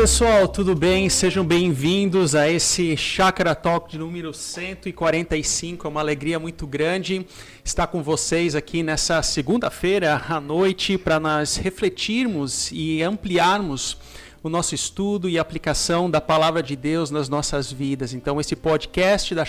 Pessoal, tudo bem? Sejam bem-vindos a esse Chakra Talk de número 145. É uma alegria muito grande estar com vocês aqui nessa segunda-feira à noite para nós refletirmos e ampliarmos o nosso estudo e aplicação da palavra de Deus nas nossas vidas. Então, esse podcast da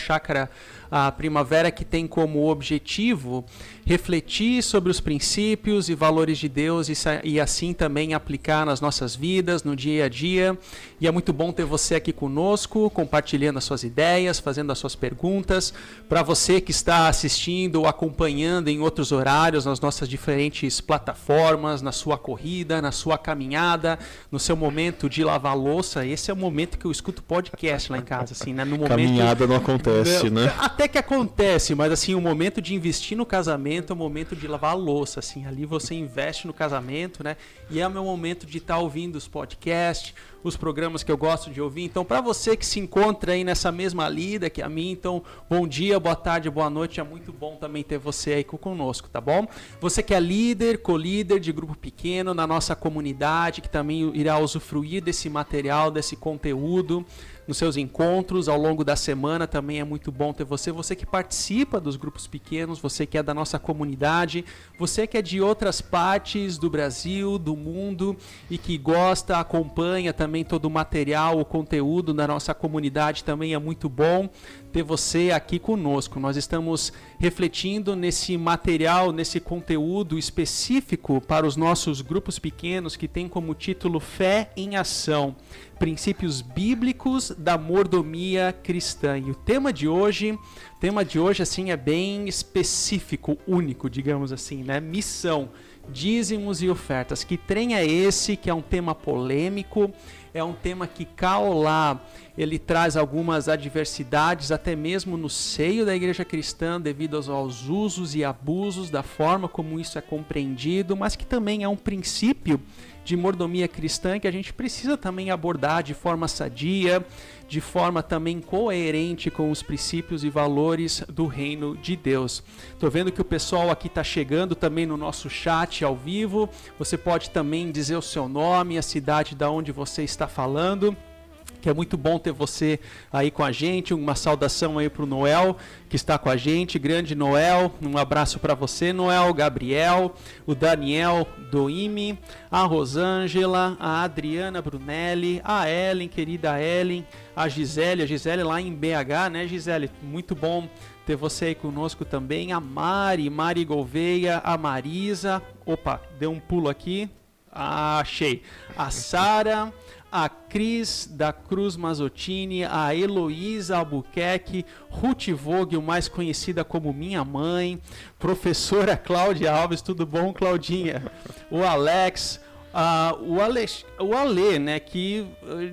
Chácara Primavera que tem como objetivo refletir sobre os princípios e valores de Deus e, e, assim também aplicar nas nossas vidas, no dia a dia. E é muito bom ter você aqui conosco, compartilhando as suas ideias, fazendo as suas perguntas. Para você que está assistindo ou acompanhando em outros horários, nas nossas diferentes plataformas, na sua corrida, na sua caminhada, no seu momento de lavar louça, esse é o momento que eu escuto podcast lá em casa, assim, né? No momento, Caminhada não acontece, né? Até que acontece, mas assim, o momento de investir no casamento casamento é o momento de lavar a louça, assim, ali você investe no casamento, né? E é o meu momento de estar tá ouvindo os podcasts, os programas que eu gosto de ouvir. Então, para você que se encontra aí nessa mesma lida que a mim, então, bom dia, boa tarde, boa noite. É muito bom também ter você aí conosco, tá bom? Você que é líder, co-líder de grupo pequeno na nossa comunidade, que também irá usufruir desse material, desse conteúdo nos seus encontros ao longo da semana. Também é muito bom ter você. Você que participa dos grupos pequenos, você que é da nossa comunidade, você que é de outras partes do Brasil, do mundo e que gosta, acompanha também todo o material, o conteúdo da nossa comunidade também é muito bom ter você aqui conosco. Nós estamos refletindo nesse material, nesse conteúdo específico para os nossos grupos pequenos que tem como título Fé em Ação princípios bíblicos da mordomia cristã. E o tema de hoje, tema de hoje assim é bem específico, único, digamos assim, né? Missão, dízimos e ofertas. Que trem é esse que é um tema polêmico? É um tema que Caolá ele traz algumas adversidades até mesmo no seio da igreja cristã devido aos usos e abusos da forma como isso é compreendido, mas que também é um princípio de mordomia cristã que a gente precisa também abordar de forma sadia, de forma também coerente com os princípios e valores do reino de Deus. Tô vendo que o pessoal aqui está chegando também no nosso chat ao vivo. Você pode também dizer o seu nome, a cidade da onde você está falando que é muito bom ter você aí com a gente. Uma saudação aí para o Noel, que está com a gente. Grande Noel, um abraço para você, Noel, Gabriel, o Daniel Doime, a Rosângela, a Adriana Brunelli, a Ellen, querida Ellen, a Gisele, a Gisele lá em BH, né, Gisele? Muito bom ter você aí conosco também. A Mari, Mari Gouveia, a Marisa. Opa, deu um pulo aqui. Ah, achei. A Sara a Cris da Cruz Mazottini, a Heloísa Albuquerque, Ruth Vogel, mais conhecida como minha mãe, professora Cláudia Alves, tudo bom, Claudinha? O Alex, Uh, o, Ale, o Ale, né, que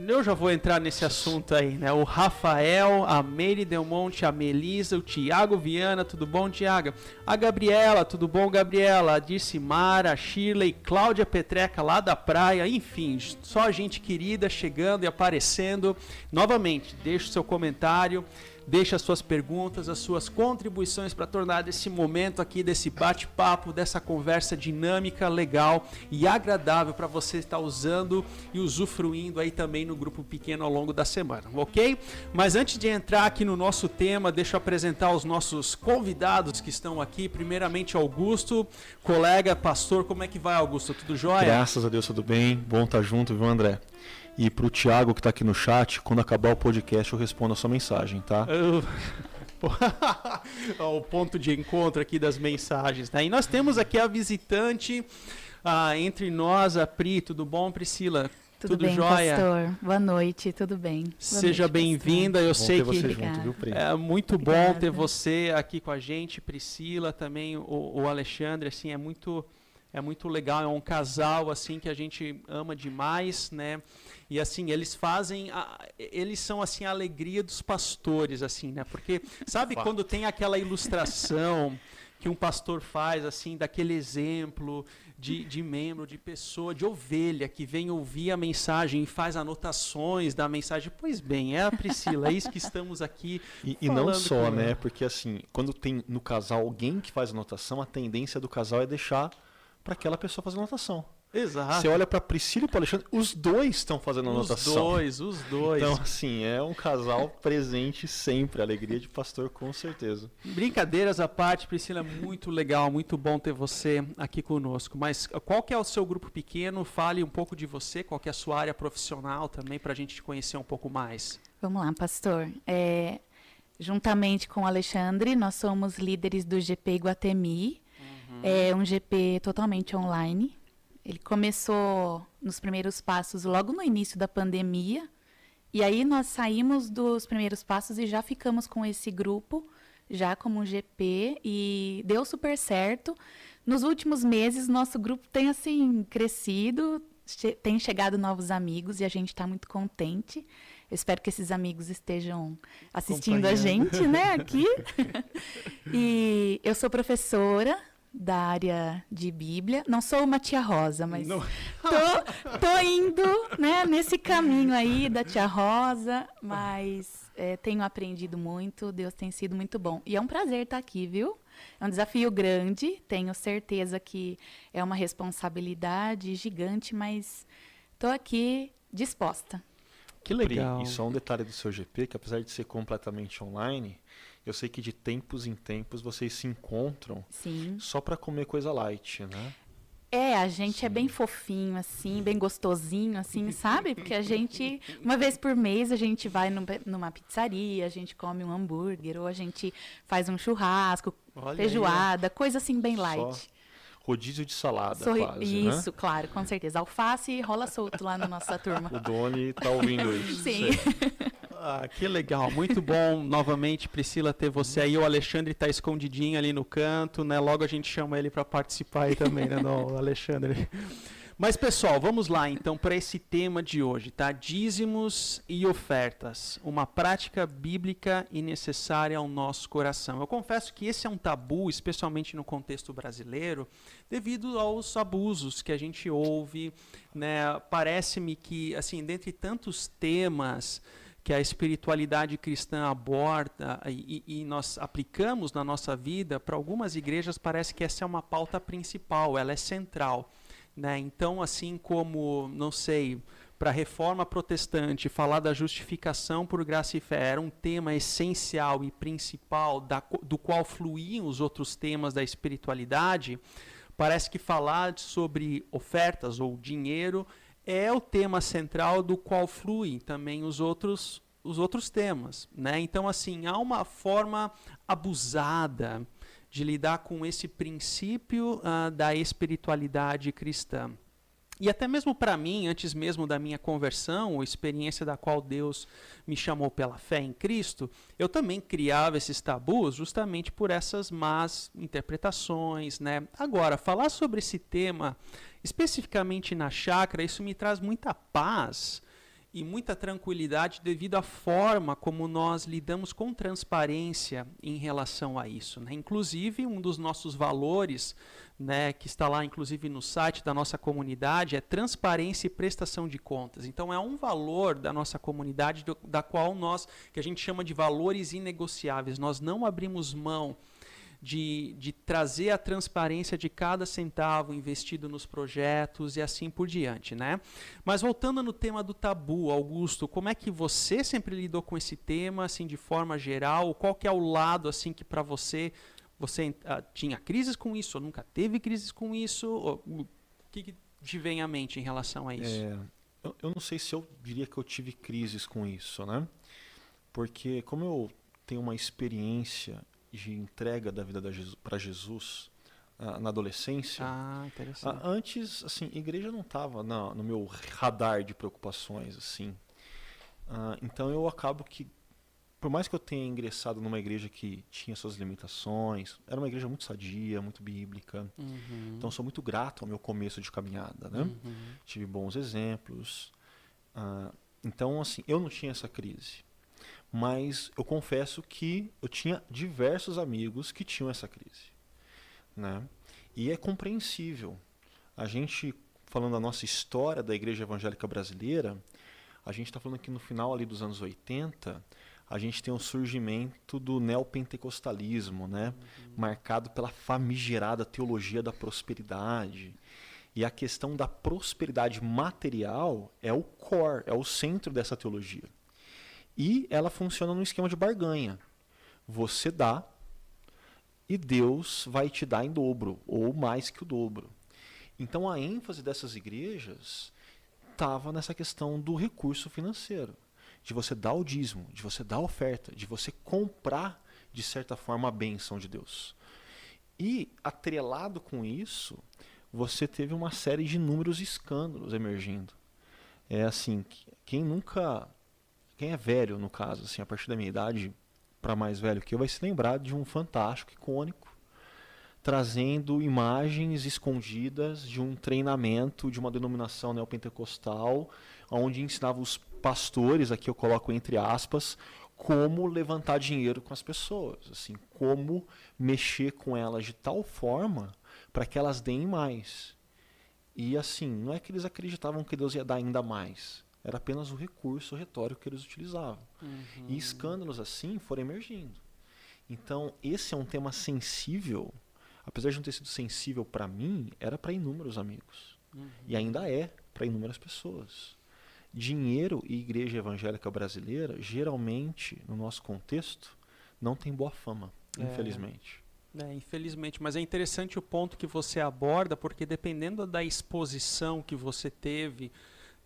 eu já vou entrar nesse assunto aí, né, o Rafael, a Meire Delmonte, a Melisa, o Tiago Viana, tudo bom, Tiago? A Gabriela, tudo bom, Gabriela? A Dircimara, a Shirley, Cláudia Petreca lá da praia, enfim, só gente querida chegando e aparecendo. Novamente, deixe o seu comentário, Deixe as suas perguntas, as suas contribuições para tornar esse momento aqui, desse bate-papo, dessa conversa dinâmica, legal e agradável para você estar usando e usufruindo aí também no grupo pequeno ao longo da semana, ok? Mas antes de entrar aqui no nosso tema, deixa eu apresentar os nossos convidados que estão aqui. Primeiramente, Augusto, colega, pastor. Como é que vai, Augusto? Tudo jóia? Graças a Deus, tudo bem. Bom estar junto, viu, André? E para o Thiago que está aqui no chat, quando acabar o podcast eu respondo a sua mensagem, tá? o ponto de encontro aqui das mensagens. Né? E nós temos aqui a visitante ah, entre nós, a Pri. Tudo bom, Priscila? Tudo, tudo bem, jóia? pastor? Boa noite, tudo bem? Boa Seja bem-vinda. Eu bom sei que junto, viu, é muito Obrigada. bom ter você aqui com a gente, Priscila, também o, o Alexandre. Assim, é muito é muito legal. É um casal assim que a gente ama demais, né? E assim, eles fazem. A, eles são assim a alegria dos pastores, assim, né? Porque, sabe quando tem aquela ilustração que um pastor faz, assim, daquele exemplo de, de membro, de pessoa, de ovelha que vem ouvir a mensagem e faz anotações da mensagem. Pois bem, é a Priscila, é isso que estamos aqui. E, e não só, né? Porque assim, quando tem no casal alguém que faz anotação, a tendência do casal é deixar para aquela pessoa fazer anotação. Exato. Você olha para Priscila e para Alexandre, os dois estão fazendo anotação. Os dois, os dois. Então, assim, é um casal presente sempre. Alegria de pastor, com certeza. Brincadeiras à parte, Priscila, muito legal, muito bom ter você aqui conosco. Mas qual que é o seu grupo pequeno? Fale um pouco de você, qual que é a sua área profissional também, para a gente te conhecer um pouco mais. Vamos lá, pastor. É, juntamente com o Alexandre, nós somos líderes do GP Iguatemi. Uhum. É um GP totalmente online ele começou nos primeiros passos logo no início da pandemia. E aí nós saímos dos primeiros passos e já ficamos com esse grupo, já como um GP, e deu super certo. Nos últimos meses, nosso grupo tem assim crescido, che tem chegado novos amigos e a gente está muito contente. Eu espero que esses amigos estejam assistindo a gente, né, aqui. e eu sou professora da área de Bíblia. Não sou uma tia Rosa, mas tô, tô, indo né, nesse caminho aí da tia Rosa, mas é, tenho aprendido muito, Deus tem sido muito bom. E é um prazer estar aqui, viu? É um desafio grande, tenho certeza que é uma responsabilidade gigante, mas estou aqui disposta. Que legal. Pri, e só um detalhe do seu GP, que apesar de ser completamente online, eu sei que de tempos em tempos vocês se encontram Sim. só para comer coisa light, né? É, a gente Sim. é bem fofinho, assim, bem gostosinho, assim, sabe? Porque a gente, uma vez por mês, a gente vai numa pizzaria, a gente come um hambúrguer, ou a gente faz um churrasco, Olha feijoada, aí, coisa assim bem light. Só rodízio de salada, Sorri quase, né? Isso, né? claro, com certeza. Alface rola solto lá na nossa turma. O Doni tá ouvindo isso. Sim. Ah, que legal, muito bom novamente, Priscila, ter você aí. O Alexandre está escondidinho ali no canto, né? Logo a gente chama ele para participar aí também, né, no Alexandre? Mas pessoal, vamos lá então para esse tema de hoje, tá? Dízimos e ofertas, uma prática bíblica e necessária ao nosso coração. Eu confesso que esse é um tabu, especialmente no contexto brasileiro, devido aos abusos que a gente ouve, né? Parece-me que assim, dentre tantos temas que a espiritualidade cristã aborda e, e, nós aplicamos na nossa vida, para algumas igrejas parece que essa é uma pauta principal, ela é central. Né? Então, assim como, não sei, para a reforma protestante, falar da justificação por graça e fé era um tema essencial e principal, da, do qual fluíam os outros temas da espiritualidade, parece que falar sobre ofertas ou dinheiro é o tema central do qual fluem também os outros os outros temas, né? Então assim, há uma forma abusada de lidar com esse princípio uh, da espiritualidade cristã. E até mesmo para mim, antes mesmo da minha conversão, ou experiência da qual Deus me chamou pela fé em Cristo, eu também criava esses tabus justamente por essas más interpretações, né? Agora, falar sobre esse tema especificamente na chácara, isso me traz muita paz e muita tranquilidade devido à forma como nós lidamos com transparência em relação a isso. Né? Inclusive, um dos nossos valores, né, que está lá inclusive no site da nossa comunidade, é transparência e prestação de contas. Então, é um valor da nossa comunidade do, da qual nós, que a gente chama de valores inegociáveis, nós não abrimos mão de, de trazer a transparência de cada centavo investido nos projetos e assim por diante, né? Mas voltando no tema do tabu, Augusto, como é que você sempre lidou com esse tema, assim, de forma geral? Qual que é o lado, assim, que para você você uh, tinha crises com isso, ou nunca teve crises com isso? O que, que te vem à mente em relação a isso? É, eu, eu não sei se eu diria que eu tive crises com isso, né? Porque como eu tenho uma experiência de entrega da vida para Jesus uh, na adolescência. Ah, interessante. Uh, antes, assim, igreja não estava no meu radar de preocupações, assim. Uh, então eu acabo que, por mais que eu tenha ingressado numa igreja que tinha suas limitações, era uma igreja muito sadia, muito bíblica. Uhum. Então sou muito grato ao meu começo de caminhada, né? Uhum. Tive bons exemplos. então, assim, eu não tinha essa crise mas eu confesso que eu tinha diversos amigos que tinham essa crise. Né? E é compreensível. A gente, falando da nossa história da igreja evangélica brasileira, a gente está falando que no final ali dos anos 80, a gente tem o surgimento do neopentecostalismo, né? Uhum. marcado pela famigerada teologia da prosperidade. E a questão da prosperidade material é o core, é o centro dessa teologia. E ela funciona no esquema de barganha. Você dá e Deus vai te dar em dobro, ou mais que o dobro. Então a ênfase dessas igrejas estava nessa questão do recurso financeiro, de você dar o dízimo, de você dar a oferta, de você comprar, de certa forma, a bênção de Deus. E, atrelado com isso, você teve uma série de inúmeros escândalos emergindo. É assim, quem nunca. Quem é velho, no caso, assim, a partir da minha idade, para mais velho que eu, vai se lembrar de um fantástico, icônico, trazendo imagens escondidas de um treinamento de uma denominação neopentecostal, onde ensinava os pastores, aqui eu coloco entre aspas, como levantar dinheiro com as pessoas, assim, como mexer com elas de tal forma para que elas deem mais. E assim, não é que eles acreditavam que Deus ia dar ainda mais, era apenas o recurso retórico que eles utilizavam. Uhum. E escândalos assim foram emergindo. Então, esse é um tema sensível, apesar de não ter sido sensível para mim, era para inúmeros amigos. Uhum. E ainda é para inúmeras pessoas. Dinheiro e igreja evangélica brasileira, geralmente, no nosso contexto, não tem boa fama, é. infelizmente. É, infelizmente, mas é interessante o ponto que você aborda, porque dependendo da exposição que você teve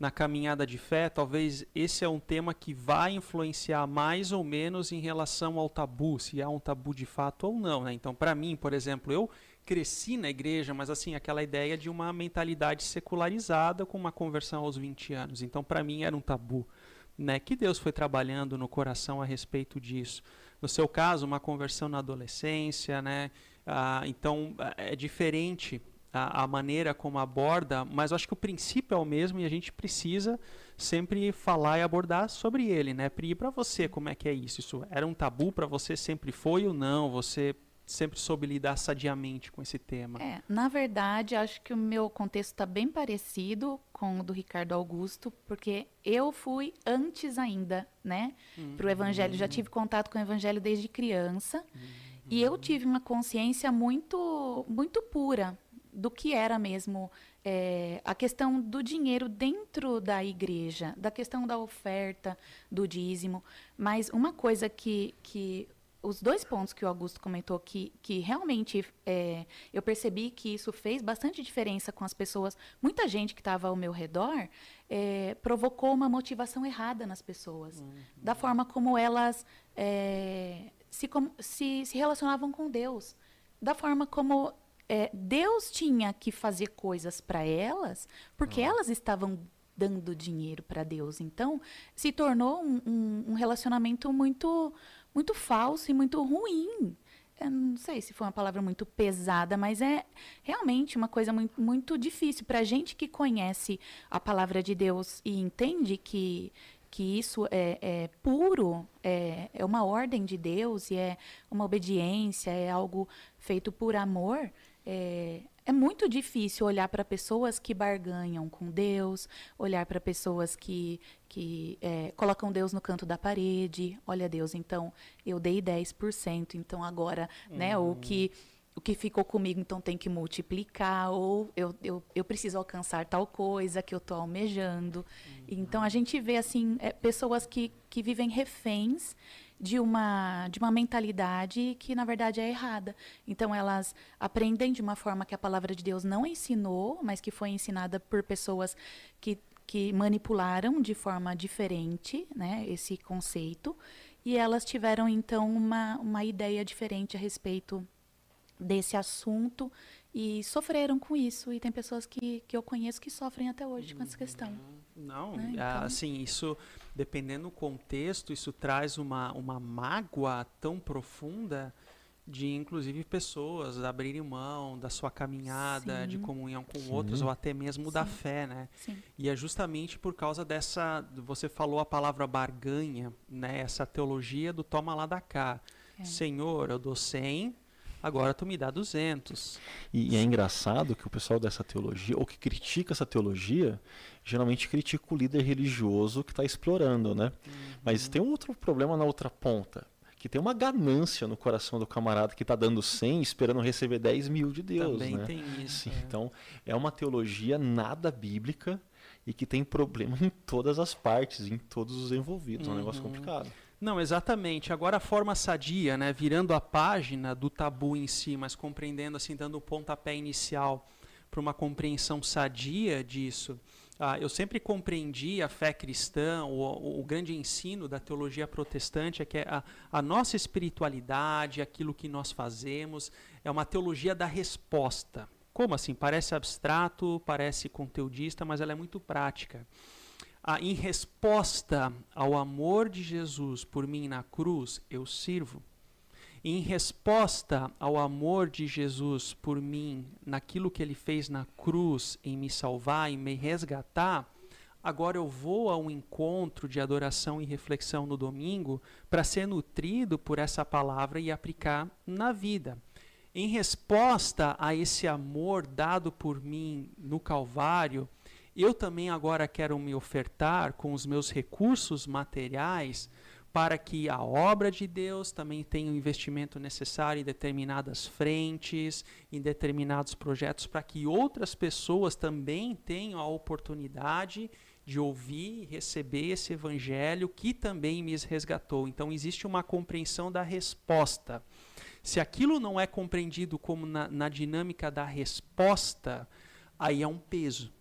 na caminhada de fé, talvez esse é um tema que vai influenciar mais ou menos em relação ao tabu, se há um tabu de fato ou não. Né? Então, para mim, por exemplo, eu cresci na igreja, mas assim, aquela ideia de uma mentalidade secularizada com uma conversão aos 20 anos. Então, para mim era um tabu, né? Que Deus foi trabalhando no coração a respeito disso. No seu caso, uma conversão na adolescência, né? Ah, então, é diferente a, a, maneira como aborda, mas eu acho que o princípio é o mesmo e a gente precisa sempre falar e abordar sobre ele, né? Pri, para você, como é que é isso? Isso era um tabu para você? Sempre foi ou não? Você sempre soube lidar sadiamente com esse tema? É, na verdade, acho que o meu contexto está bem parecido com o do Ricardo Augusto, porque eu fui antes ainda, né, uhum. para o Evangelho. Já tive contato com o Evangelho desde criança uhum. e eu tive uma consciência muito, muito pura do que era mesmo é, a questão do dinheiro dentro da igreja, da questão da oferta, do dízimo. Mas uma coisa que, que os dois pontos que o Augusto comentou que, que realmente é, eu percebi que isso fez bastante diferença com as pessoas. Muita gente que estava ao meu redor é, provocou uma motivação errada nas pessoas, uhum. da forma como elas é, se, se, se, relacionavam com Deus, da forma como é, Deus tinha que fazer coisas para elas, porque uhum. elas estavam dando dinheiro para Deus. Então, se tornou um, um, um relacionamento muito muito falso e muito ruim. Eu não sei se foi uma palavra muito pesada, mas é realmente uma coisa muito, muito difícil para a gente que conhece a palavra de Deus e entende que, que isso é, é puro, é, é uma ordem de Deus e é uma obediência, é algo feito por amor. É, é muito difícil olhar para pessoas que barganham com Deus, olhar para pessoas que, que é, colocam Deus no canto da parede. Olha, Deus, então eu dei 10%, então agora, uhum. né, o que o que ficou comigo então tem que multiplicar, ou eu, eu, eu preciso alcançar tal coisa que eu estou almejando. Uhum. Então a gente vê assim é, pessoas que, que vivem reféns de uma, de uma mentalidade que, na verdade, é errada. Então, elas aprendem de uma forma que a palavra de Deus não ensinou, mas que foi ensinada por pessoas que, que manipularam de forma diferente né, esse conceito. E elas tiveram, então, uma, uma ideia diferente a respeito desse assunto e sofreram com isso. E tem pessoas que, que eu conheço que sofrem até hoje com essa questão. Não, né? então... assim, isso dependendo do contexto, isso traz uma, uma mágoa tão profunda de, inclusive, pessoas abrirem mão da sua caminhada Sim. de comunhão com Sim. outros ou até mesmo Sim. da fé, né? E é justamente por causa dessa, você falou a palavra barganha, né? Essa teologia do toma lá da cá. É. Senhor, eu dou 100, agora tu me dá 200. E, e, é engraçado que o pessoal dessa teologia, ou que critica essa teologia, geralmente critica o líder religioso que está explorando, né? Uhum. Mas tem um outro problema na outra ponta, que tem uma ganância no coração do camarada que está dando 100 esperando receber 10 mil de Deus. Também né? tem isso. Sim, é. Então, é uma teologia nada bíblica e que tem problema em todas as partes, em todos os envolvidos. É um negócio Uhum. complicado. Não, exatamente. Agora a forma sadia, né, virando a página do tabu em si, mas compreendendo assim, dando o pontapé inicial para uma compreensão sadia disso. Ah, eu sempre compreendi a fé cristã, o, o- grande ensino da teologia protestante é que a, a nossa espiritualidade, aquilo que nós fazemos, é uma teologia da resposta. Como assim? Parece abstrato, parece conteudista, mas ela é muito prática. Ah, em resposta ao amor de Jesus por mim na cruz, eu sirvo. Em resposta ao amor de Jesus por mim, naquilo que ele fez na cruz, em me salvar, em me resgatar, agora eu vou a um encontro de adoração e reflexão no domingo para ser nutrido por essa palavra e aplicar na vida. Em resposta a esse amor dado por mim no Calvário, eu também agora quero me ofertar com os meus recursos materiais para que a obra de Deus também tenha o investimento necessário em determinadas frentes, em determinados projetos, para que outras pessoas também tenham a oportunidade de ouvir e receber esse evangelho que também me resgatou. Então existe uma compreensão da resposta. Se aquilo não é compreendido como na, na dinâmica da resposta, aí é um peso.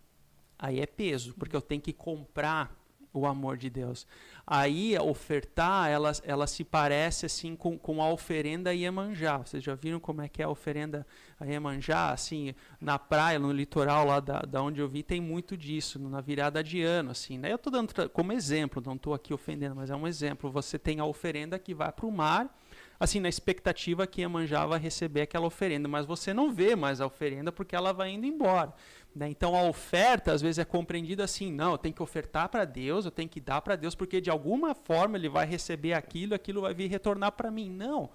Aí é peso, porque eu tenho que comprar o amor de Deus. Aí, ofertar, ela, ela se parece assim com, com a oferenda Iemanjá. Vocês já viram como é que é a oferenda Iemanjá? Assim, na praia, no litoral lá da, da onde eu vi, tem muito disso, na virada de ano. Assim, né? Eu estou dando como exemplo, não estou aqui ofendendo, mas é um exemplo. Você tem a oferenda que vai para o mar, assim, na expectativa que Iemanjá vai receber aquela oferenda, mas você não vê mais a oferenda porque ela vai indo embora. Né? Então a oferta às vezes é compreendida assim, não, eu tenho que ofertar para Deus, eu tenho que dar para Deus, porque de alguma forma ele vai receber aquilo, aquilo vai vir retornar para mim. Não.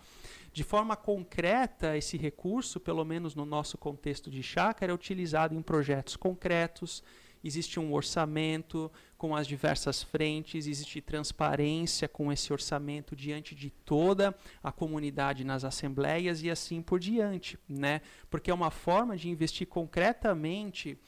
De forma concreta, esse recurso, pelo menos no nosso contexto de chácara, é utilizado em projetos concretos, existe um orçamento com as diversas frentes, existe transparência com esse orçamento diante de toda a comunidade nas assembleias e assim por diante, né? Porque é uma forma de investir concretamente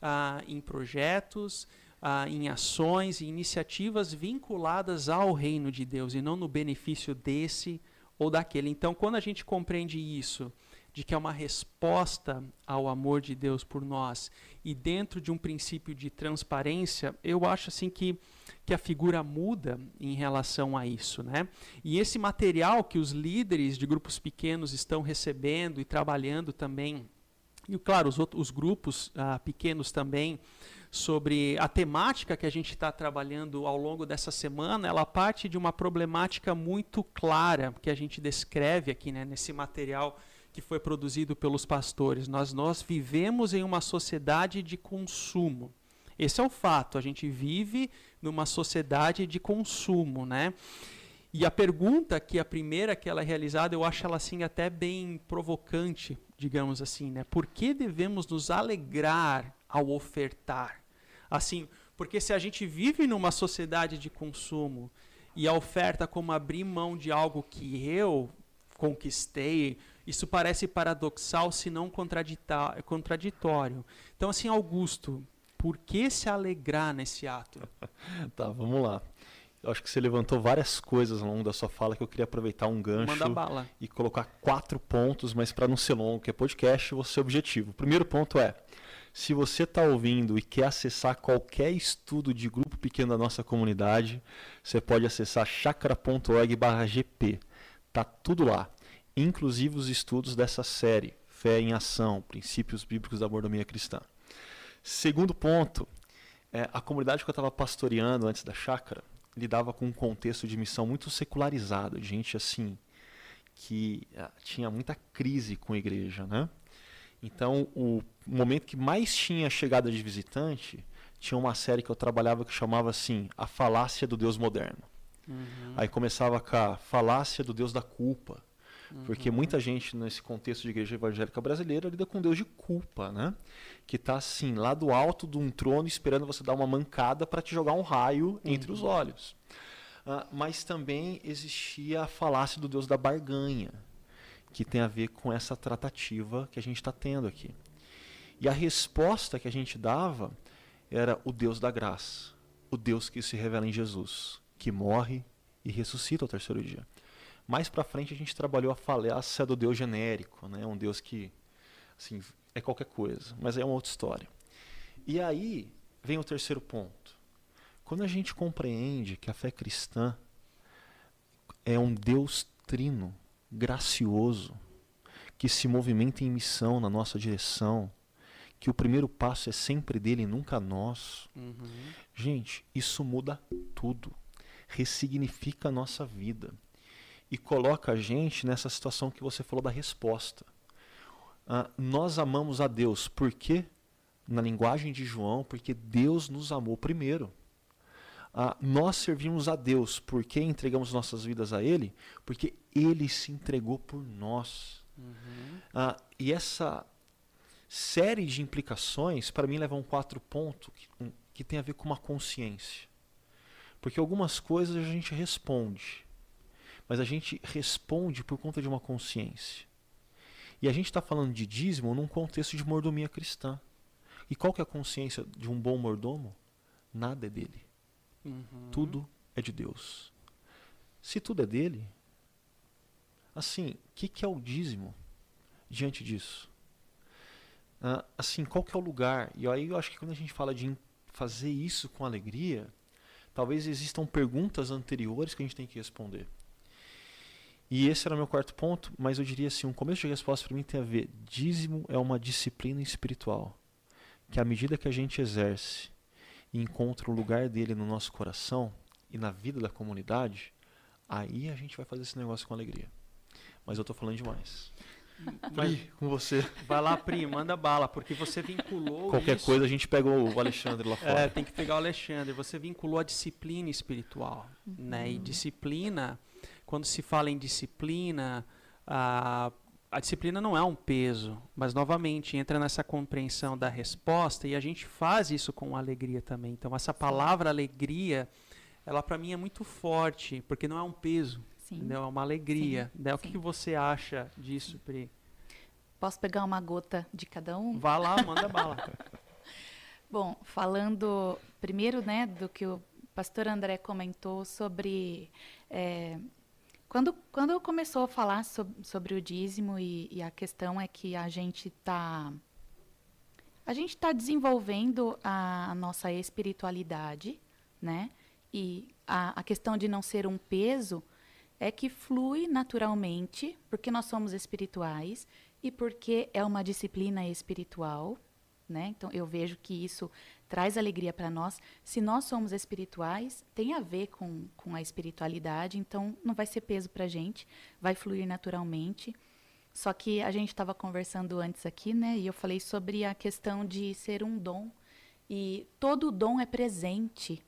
ah, em projetos, ah, em ações e iniciativas vinculadas ao reino de Deus e não no benefício desse ou daquele. Então, quando a gente compreende isso, de que é uma resposta ao amor de Deus por nós e dentro de um princípio de transparência, eu acho assim que, que a figura muda em relação a isso, né? E esse material que os líderes de grupos pequenos estão recebendo e trabalhando também, e claro, os, outros, os grupos ah, pequenos também, sobre a temática que a gente está trabalhando ao longo dessa semana, ela parte de uma problemática muito clara que a gente descreve aqui né, nesse material que foi produzido pelos pastores. Nós, nós vivemos em uma sociedade de consumo. Esse é o fato. A gente vive numa sociedade de consumo, né? E a pergunta que a primeira que ela é realizada, eu acho ela assim até bem provocante, digamos assim, né? Por que devemos nos alegrar ao ofertar? Assim, porque se a gente vive numa sociedade de consumo e a oferta como abrir mão de algo que eu conquistei, isso parece paradoxal, se não contraditório. Então, assim, Augusto, por que se alegrar nesse ato? Tá, vamos lá. Eu acho que você levantou várias coisas ao longo da sua fala que eu queria aproveitar um gancho e colocar quatro pontos, mas para não ser longo, que é podcast, vou ser objetivo. O primeiro ponto é: se você está ouvindo e quer acessar qualquer estudo de grupo pequeno da nossa comunidade, você pode acessar chakra.org/gp. Tá tudo lá, inclusive os estudos dessa série, Fé em Ação, Princípios Bíblicos da Mordomia Cristã. Segundo ponto, é, a comunidade que eu estava pastoreando antes da chácara lidava com um contexto de missão muito secularizado, de gente assim que ah, tinha muita crise com a igreja, né? Então, o momento que mais tinha chegada de visitante, tinha uma série que eu trabalhava que chamava assim, A Falácia do Deus Moderno. Uhum. Aí começava com a falácia do Deus da culpa. Porque Uhum. muita gente nesse contexto de igreja evangélica brasileira lida com Deus de culpa, né? Que está assim, lá do alto de um trono esperando você dar uma mancada para te jogar um raio entre os olhos. Uh, mas também existia a falácia do Deus da barganha, que tem a ver com essa tratativa que a gente está tendo aqui. E a resposta que a gente dava era o Deus da graça, o Deus que se revela em Jesus, que morre e ressuscita ao terceiro dia. Mais para frente a gente trabalhou a falácia do Deus genérico, né? um Deus que assim, é qualquer coisa, mas é uma outra história. E aí vem o terceiro ponto. Quando a gente compreende que a fé cristã é um Deus trino, gracioso, que se movimenta em missão na nossa direção, que o primeiro passo é sempre dele e nunca nosso. Uhum. Gente, isso muda tudo. Ressignifica a nossa vida. E coloca a gente nessa situação que você falou da resposta. Uh, nós amamos a Deus. Por quê? Na linguagem de João, porque Deus nos amou primeiro. Uh, nós servimos a Deus porque entregamos nossas vidas a Ele, porque Ele se entregou por nós. Uhum. Uh, e essa série de implicações, para mim, levam quatro pontos que, um, que tem a ver com uma consciência. Porque algumas coisas a gente responde, mas a gente responde por conta de uma consciência. E a gente está falando de dízimo num contexto de mordomia cristã. E qual que é a consciência de um bom mordomo? Nada é dele. Uhum. Tudo é de Deus. Se tudo é dele, assim, o que, que é o dízimo diante disso? Uh, assim, qual que é o lugar? E aí eu acho que quando a gente fala de fazer isso com alegria, talvez existam perguntas anteriores que a gente tem que responder. E esse era o meu quarto ponto, mas eu diria assim, um começo de resposta para mim tem a ver, dízimo é uma disciplina espiritual, que à medida que a gente exerce e encontra o lugar dele no nosso coração e na vida da comunidade, aí a gente vai fazer esse negócio com alegria. Mas eu estou falando demais. Mas, com você. Vai lá, Pri, manda bala, porque você vinculou. Qualquer isso... coisa a gente pega o Alexandre lá fora. É, tem que pegar o Alexandre. Você vinculou a disciplina espiritual. Uhum. Né? E disciplina, quando se fala em disciplina, a, a disciplina não é um peso, mas novamente entra nessa compreensão da resposta e a gente faz isso com alegria também. Então, essa palavra alegria, ela para mim é muito forte, porque não é um peso. Sim. É uma alegria. Né? O que, que você acha disso, Pri? Posso pegar uma gota de cada um? Vá lá, manda bala. Bom, falando primeiro né, do que o pastor André comentou sobre. É, quando, quando começou a falar sobre, sobre o dízimo, e, e, a questão é que a gente está. A gente está desenvolvendo a, a, nossa espiritualidade, né? E a, a questão de não ser um peso é que flui naturalmente, porque nós somos espirituais e porque é uma disciplina espiritual, né? Então eu vejo que isso traz alegria para nós. Se nós somos espirituais, tem a ver com, com a espiritualidade, então não vai ser peso para a gente, vai fluir naturalmente. Só que a gente estava conversando antes aqui, né? E eu falei sobre a questão de ser um dom. E todo dom é presente.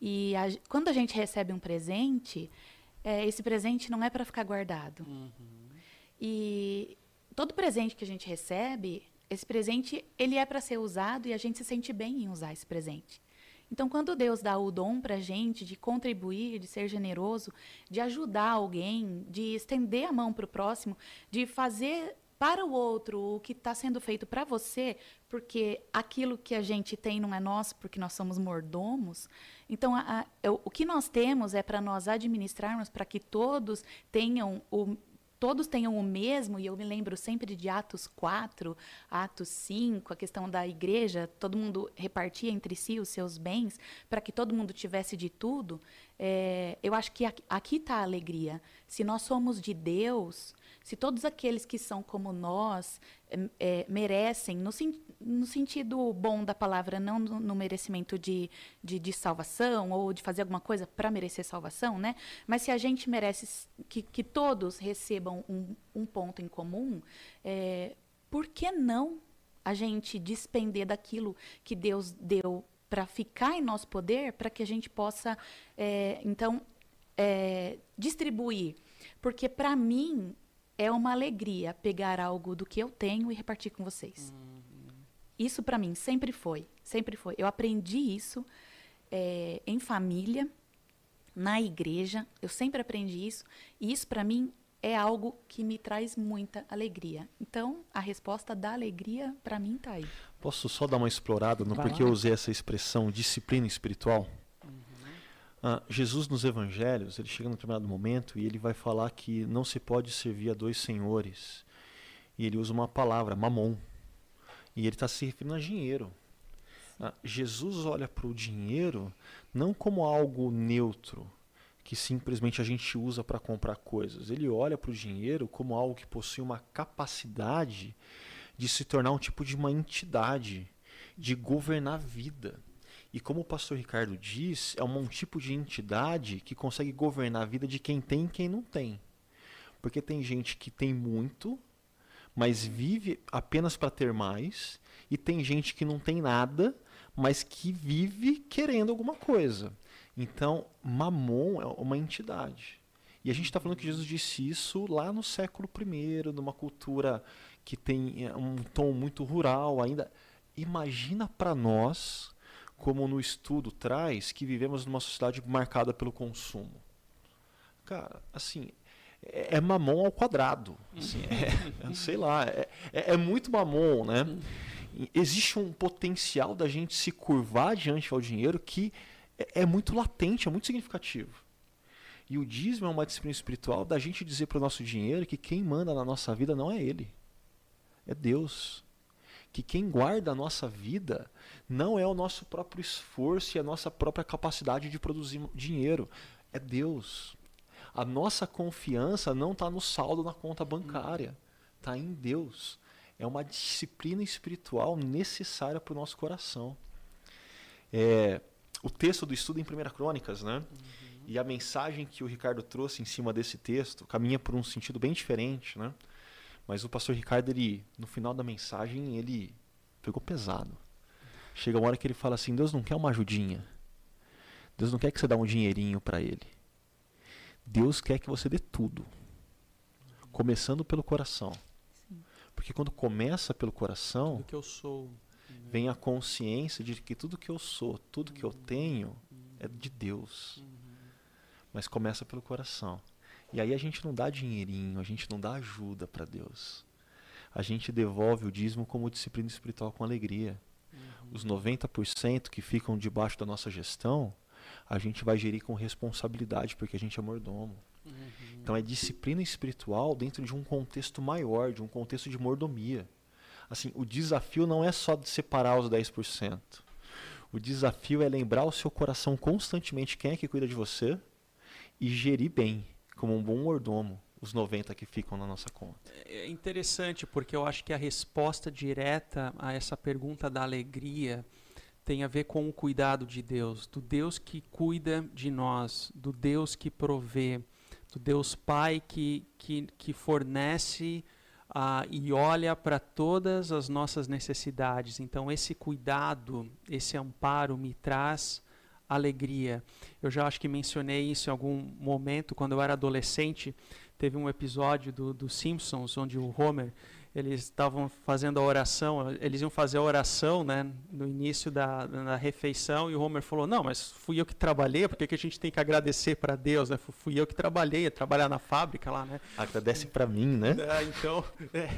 E a, quando a gente recebe um presente, é, esse presente não é para ficar guardado. Uhum. E todo presente que a gente recebe, esse presente ele é para ser usado e a gente se sente bem em usar esse presente. Então, quando Deus dá o dom para a gente de contribuir, de ser generoso, de ajudar alguém, de estender a mão para o próximo, de fazer para o outro o que está sendo feito para você, porque aquilo que a gente tem não é nosso, porque nós somos mordomos. Então, a, a, o que nós temos é para nós administrarmos para que todos tenham o todos tenham o mesmo, e eu me lembro sempre de Atos 4, Atos 5, a questão da igreja, todo mundo repartia entre si os seus bens, para que todo mundo tivesse de tudo. É, eu acho que aqui está a alegria. Se nós somos de Deus, se todos aqueles que são como nós é, merecem, no, no, sentido bom da palavra, não no, no merecimento de, de, de, salvação ou de fazer alguma coisa para merecer salvação, né? Mas se a gente merece que, que todos recebam um, um ponto em comum, é, por que não a gente despender daquilo que Deus deu para ficar em nosso poder, para que a gente possa, é, então, é, distribuir? Porque para mim é uma alegria pegar algo do que eu tenho e repartir com vocês. Uhum. Isso para mim sempre foi, sempre foi. Eu aprendi isso é, em família, na igreja. Eu sempre aprendi isso. E isso, para mim, é algo que me traz muita alegria. Então, a resposta da alegria, para mim, está aí. Posso só dar uma explorada no porquê eu usei essa expressão disciplina espiritual? Ah, Jesus nos evangelhos, ele chega num determinado momento e ele vai falar que não se pode servir a dois senhores. E ele usa uma palavra, mamon. E ele está se referindo a dinheiro. Ah, Jesus olha para o dinheiro não como algo neutro, que simplesmente a gente usa para comprar coisas. Ele olha para o dinheiro como algo que possui uma capacidade de se tornar um tipo de uma entidade, de governar a vida. E como o pastor Ricardo diz, é um tipo de entidade que consegue governar a vida de quem tem e quem não tem. Porque tem gente que tem muito, mas vive apenas para ter mais, e tem gente que não tem nada, mas que vive querendo alguma coisa. Então, Mamon é uma entidade. E a gente está falando que Jesus disse isso lá no século I, numa cultura que tem é, um tom muito rural ainda. Imagina para nós, como no estudo traz, que vivemos numa sociedade marcada pelo consumo. Cara, assim, é, é mamon ao quadrado. Assim, é, sei lá, é, é, é muito mamon, né? Existe um potencial da gente se curvar diante ao dinheiro que é, é muito latente, é muito significativo. E o dízimo é uma disciplina espiritual da gente dizer para o nosso dinheiro que quem manda na nossa vida não é ele, é Deus. Que quem guarda a nossa vida não é o nosso próprio esforço e a nossa própria capacidade de produzir dinheiro, é Deus. A nossa confiança não está no saldo na conta bancária, está em Deus. É uma disciplina espiritual necessária para o nosso coração. É, o texto do estudo em 1 Crônicas, né? Uhum. E a mensagem que o Ricardo trouxe em cima desse texto caminha por um sentido bem diferente, né? Mas o pastor Ricardo, ele, no final da mensagem, ele pegou pesado. Chega uma hora que ele fala assim: Deus não quer uma ajudinha. Deus não quer que você dê um dinheirinho para ele. Deus quer que você dê tudo. Começando pelo coração. Porque quando começa pelo coração. Tudo que eu sou vem a consciência de que tudo que eu sou, tudo que eu tenho é de Deus. Mas começa pelo coração. E aí a gente não dá dinheirinho, a gente não dá ajuda para Deus. A gente devolve o dízimo como disciplina espiritual com alegria. Os 90% que ficam debaixo da nossa gestão, a gente vai gerir com responsabilidade, porque a gente é mordomo. Uhum. Então é disciplina espiritual dentro de um contexto maior, de um contexto de mordomia assim, o desafio não é só de separar os 10%. O desafio é lembrar o seu coração constantemente quem é que cuida de você e gerir bem, como um bom mordomo, os 90 que ficam na nossa conta. É interessante porque eu acho que a resposta direta a essa pergunta da alegria tem a ver com o cuidado de Deus, do Deus que cuida de nós, do Deus que provê, do Deus Pai que, que, que fornece ah, e olha para todas as nossas necessidades. Então, esse cuidado, esse amparo me traz alegria. Eu já acho que mencionei isso em algum momento, quando eu era adolescente. Teve um episódio do, do Simpsons onde o Homer eles estavam fazendo a oração, eles iam fazer a oração né, no início da, da refeição, e o Homer falou: Não, mas fui eu que trabalhei, por que a gente tem que agradecer para Deus? Né? Fui eu que trabalhei, trabalhar na fábrica lá. Né? Agradece para mim, né? É, então. É.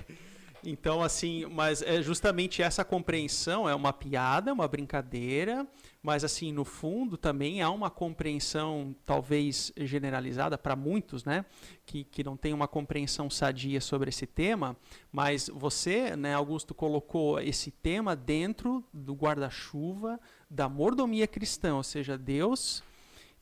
Então, assim, mas é justamente essa compreensão é uma piada, uma brincadeira, mas assim, no fundo também há uma compreensão talvez generalizada para muitos, né, que, que não tem uma compreensão sadia sobre esse tema, mas você, né, Augusto, colocou esse tema dentro do guarda-chuva da mordomia cristã, ou seja, Deus,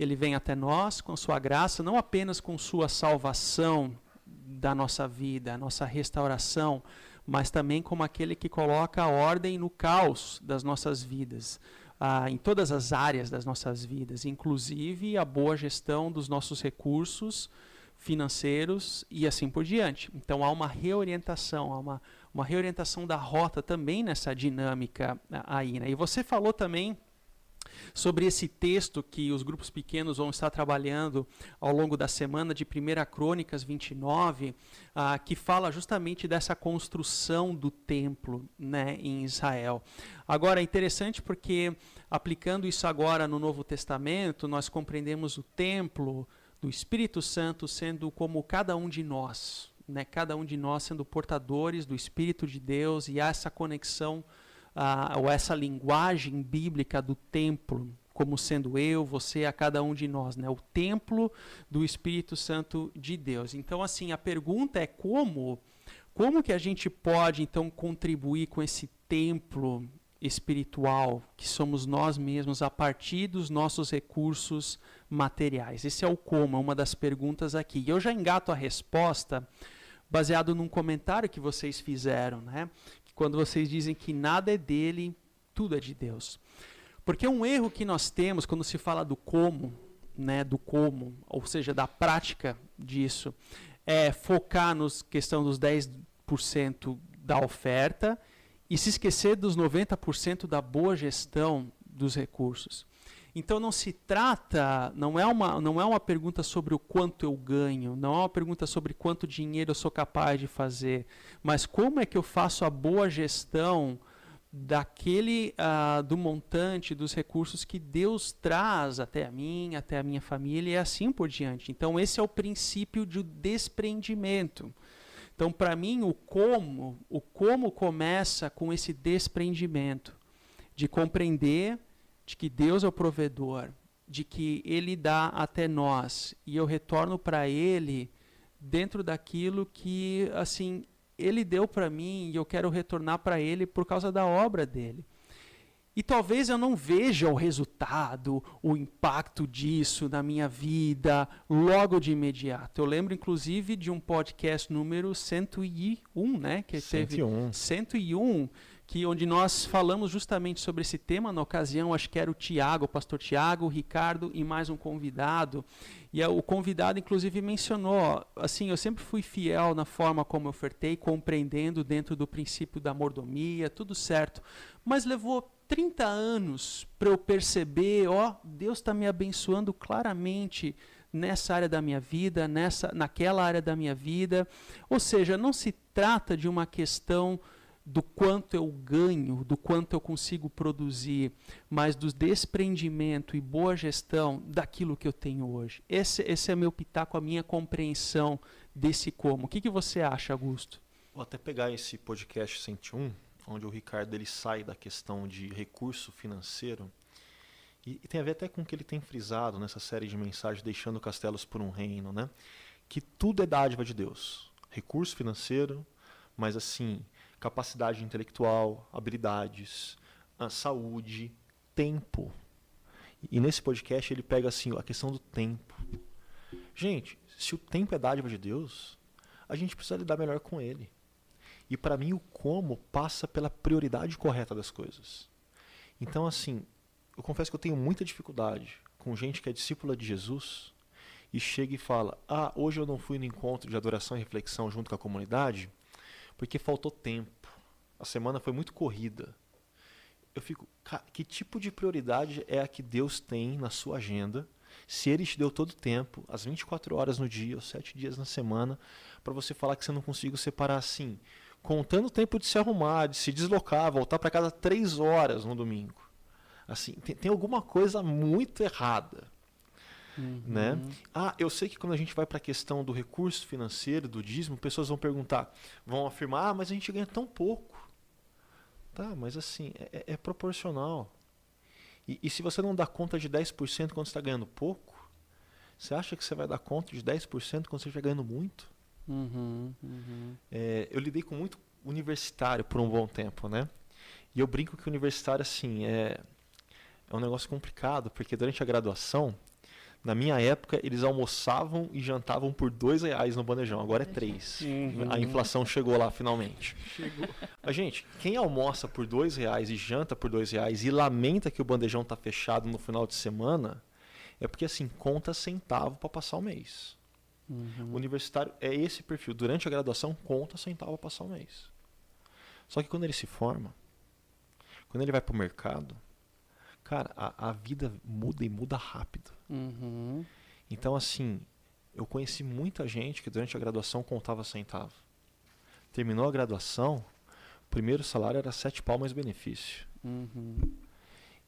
ele vem até nós com sua graça, não apenas com sua salvação da nossa vida, a nossa restauração, mas também como aquele que coloca a ordem no caos das nossas vidas, ah, em todas as áreas das nossas vidas, inclusive a boa gestão dos nossos recursos financeiros e assim por diante. Então há uma reorientação, há uma, uma reorientação da rota também nessa dinâmica aí. Né? E você falou também sobre esse texto que os grupos pequenos vão estar trabalhando ao longo da semana de 1 Crônicas 29, ah, que fala justamente dessa construção do templo né, em Israel. Agora, é interessante porque, aplicando isso agora no Novo Testamento, nós compreendemos o templo do Espírito Santo sendo como cada um de nós, né, cada um de nós sendo portadores do Espírito de Deus e essa conexão ou essa linguagem bíblica do templo, como sendo eu, você, a cada um de nós, né? O templo do Espírito Santo de Deus. Então, assim, a pergunta é como, como que a gente pode então contribuir com esse templo espiritual que somos nós mesmos a partir dos nossos recursos materiais? Esse é o como, é uma das perguntas aqui. E eu já engato a resposta baseado num comentário que vocês fizeram, né? Quando vocês dizem que nada é dele, tudo é de Deus. Porque um erro que nós temos quando se fala do como, né, do como, ou seja, da prática disso, é focar na questão dos 10% da oferta e se esquecer dos 90% da boa gestão dos recursos. Então não se trata, não é uma, não é uma pergunta sobre o quanto eu ganho, não é uma pergunta sobre quanto dinheiro eu sou capaz de fazer, mas como é que eu faço a boa gestão daquele uh, do montante dos recursos que Deus traz até a mim, até a minha família e assim por diante. Então esse é o princípio de desprendimento. Então para mim o como, o como começa com esse desprendimento de compreender de que Deus é o provedor, de que Ele dá até nós e eu retorno para Ele dentro daquilo que assim Ele deu para mim e eu quero retornar para Ele por causa da obra dele. E talvez eu não veja o resultado, o impacto disso na minha vida logo de imediato. Eu lembro, inclusive, de um podcast número 101, né? Que 101. teve 101 onde nós falamos justamente sobre esse tema na ocasião, acho que era o Tiago, o pastor Tiago, o Ricardo e mais um convidado. E o convidado inclusive mencionou, assim, eu sempre fui fiel na forma como ofertei, compreendendo dentro do princípio da mordomia, tudo certo. Mas levou 30 anos para eu perceber, ó, Deus está me abençoando claramente nessa área da minha vida, nessa, naquela área da minha vida. Ou seja, não se trata de uma questão do quanto eu ganho, do quanto eu consigo produzir, mas do desprendimento e boa gestão daquilo que eu tenho hoje. Esse, esse é meu pitaco, a minha compreensão desse como. O que, que você acha, Augusto? Vou até pegar esse podcast 101, onde o Ricardo ele sai da questão de recurso financeiro e, e tem a ver até com o que ele tem frisado nessa série de mensagens, deixando castelos por um reino, né? Que tudo é dádiva de Deus. Recurso financeiro, mas assim, capacidade intelectual, habilidades, saúde, tempo. E nesse podcast ele pega assim a questão do tempo. Gente, se o tempo é dádiva de Deus, a gente precisa lidar melhor com ele. E para mim o como passa pela prioridade correta das coisas. Então assim, eu confesso que eu tenho muita dificuldade com gente que é discípula de Jesus e chega e fala: "Ah, hoje eu não fui no encontro de adoração e reflexão junto com a comunidade porque faltou tempo. A semana foi muito corrida. Eu fico, que tipo de prioridade é a que Deus tem na sua agenda? Se Ele te deu todo o tempo, as 24 horas no dia, os 7 dias na semana, para você falar que você não conseguiu separar assim, contando o tempo de se arrumar, de se deslocar, voltar para casa 3 horas no domingo. Assim, tem, tem alguma coisa muito errada. Uhum. Né? Ah, eu sei que quando a gente vai para a questão do recurso financeiro, do dízimo, pessoas vão perguntar, vão afirmar, ah, mas a gente ganha tão pouco. Tá, mas assim, é, é, é proporcional. E, e, se você não dá conta de 10% quando está ganhando pouco, você acha que você vai dar conta de 10% quando você estiver ganhando muito? Uhum, uhum. É, eu lidei com muito universitário por um bom tempo, né? E eu brinco que universitário, assim, é, é um negócio complicado, porque durante a graduação, na minha época, eles almoçavam e jantavam por dois reais no bandejão. Agora é três. Uhum. A inflação chegou lá finalmente. Chegou. Mas, gente, quem almoça por dois reais e janta por dois reais e lamenta que o bandejão está fechado no final de semana, é porque assim conta centavo para passar o mês. Uhum. O universitário é esse perfil. Durante a graduação, conta centavo para passar o mês. Só que quando ele se forma, quando ele vai para o mercado, cara, a, a vida muda e muda rápido. Uhum. Então, assim, eu conheci muita gente que durante a graduação contava centavo. Terminou a graduação, o primeiro salário era sete pau mais benefício. Uhum.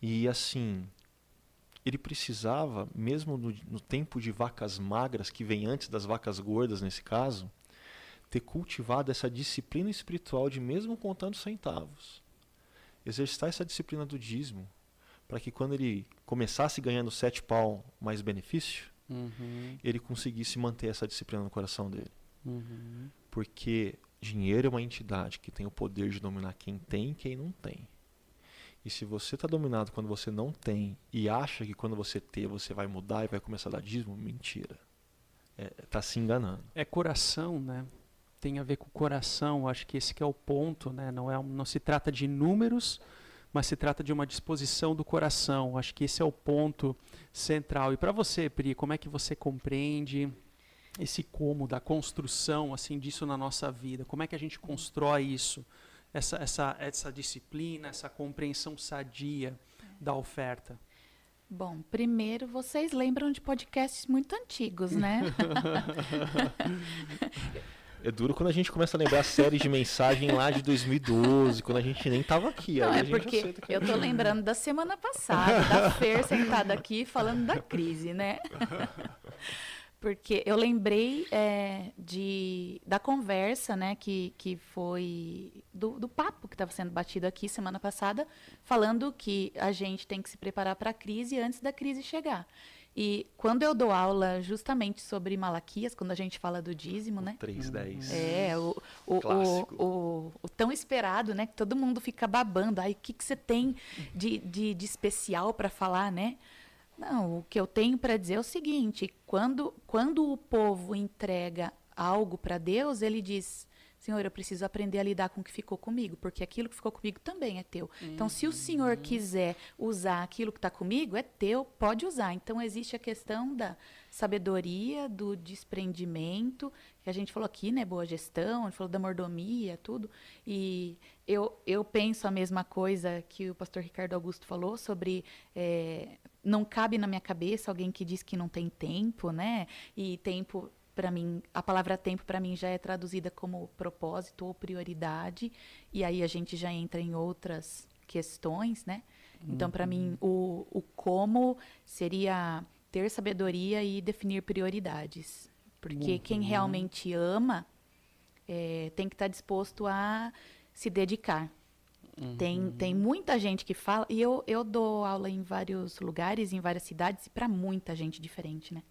E assim, ele precisava, mesmo no, no, tempo de vacas magras, que vem antes das vacas gordas nesse caso, ter cultivado essa disciplina espiritual de mesmo contando centavos. Exercitar essa disciplina do dízimo, para que quando ele começasse ganhando sete pau mais benefício, uhum. ele conseguisse manter essa disciplina no coração dele. Uhum. Porque dinheiro é uma entidade que tem o poder de dominar quem tem e quem não tem. E se você está dominado quando você não tem e acha que quando você ter você vai mudar e vai começar a dar dízimo, mentira. Está é, tá se enganando. É coração, né? Tem a ver com coração. Acho que esse que é o ponto, né? Não é, não se trata de números, mas se trata de uma disposição do coração. Acho que esse é o ponto central. E para você, Pri, como é que você compreende esse como da construção assim disso na nossa vida? Como é que a gente constrói isso? essa, essa, essa disciplina, essa compreensão sadia da oferta? Bom, primeiro vocês lembram de podcasts muito antigos, né? É duro quando a gente começa a lembrar séries de mensagem lá de 2012, quando a gente nem estava aqui. Não, é porque eu tô lembrando da semana passada, da Fer sentada aqui falando da crise, né? porque eu lembrei é, de, da conversa, né, que, que foi do, do papo que estava sendo batido aqui semana passada, falando que a gente tem que se preparar para a crise antes da crise chegar. E quando eu dou aula justamente sobre Malaquias, quando a gente fala do dízimo, né? 310. É, o, o, o, o, o tão esperado, né? Que todo mundo fica babando. Aí, o que, que você tem de, de, de especial para falar, né? Não, o que eu tenho para dizer é o seguinte: quando, quando o povo entrega algo para Deus, ele diz: Senhor, eu preciso aprender a lidar com o que ficou comigo, porque aquilo que ficou comigo também é teu. Uhum. Então, se o Senhor quiser usar aquilo que está comigo, é teu, pode usar. Então, existe a questão da sabedoria, do desprendimento, que a gente falou aqui, né? Boa gestão, a gente falou da mordomia, tudo. E eu, eu penso a mesma coisa que o pastor Ricardo Augusto falou sobre. É, não cabe na minha cabeça alguém que diz que não tem tempo, né? E tempo para mim, a palavra tempo para mim já é traduzida como propósito ou prioridade, e aí a gente já entra em outras questões, né? Então, para mim, uhum. o, o como seria ter sabedoria e definir prioridades. Porque uhum. quem realmente ama é, tem que estar tá disposto a se dedicar. Uhum. Tem, tem muita gente que fala, e eu, eu dou aula em vários lugares, em várias cidades, e para muita gente diferente, né?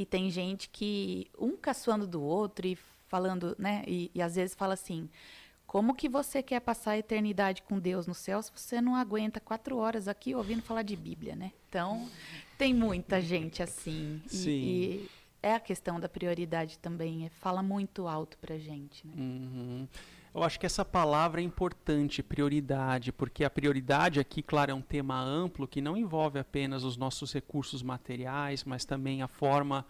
E tem gente que, um caçoando do outro e falando, né? E, e às vezes fala assim: como que você quer passar a eternidade com Deus no céu se você não aguenta quatro horas aqui ouvindo falar de Bíblia, né? Então, tem muita gente assim. Sim. E, e é a questão da prioridade também. É, fala muito alto pra gente, né? Uhum. Eu acho que essa palavra é importante, prioridade, porque a prioridade aqui, claro, é um tema amplo que não envolve apenas os nossos recursos materiais, mas também a forma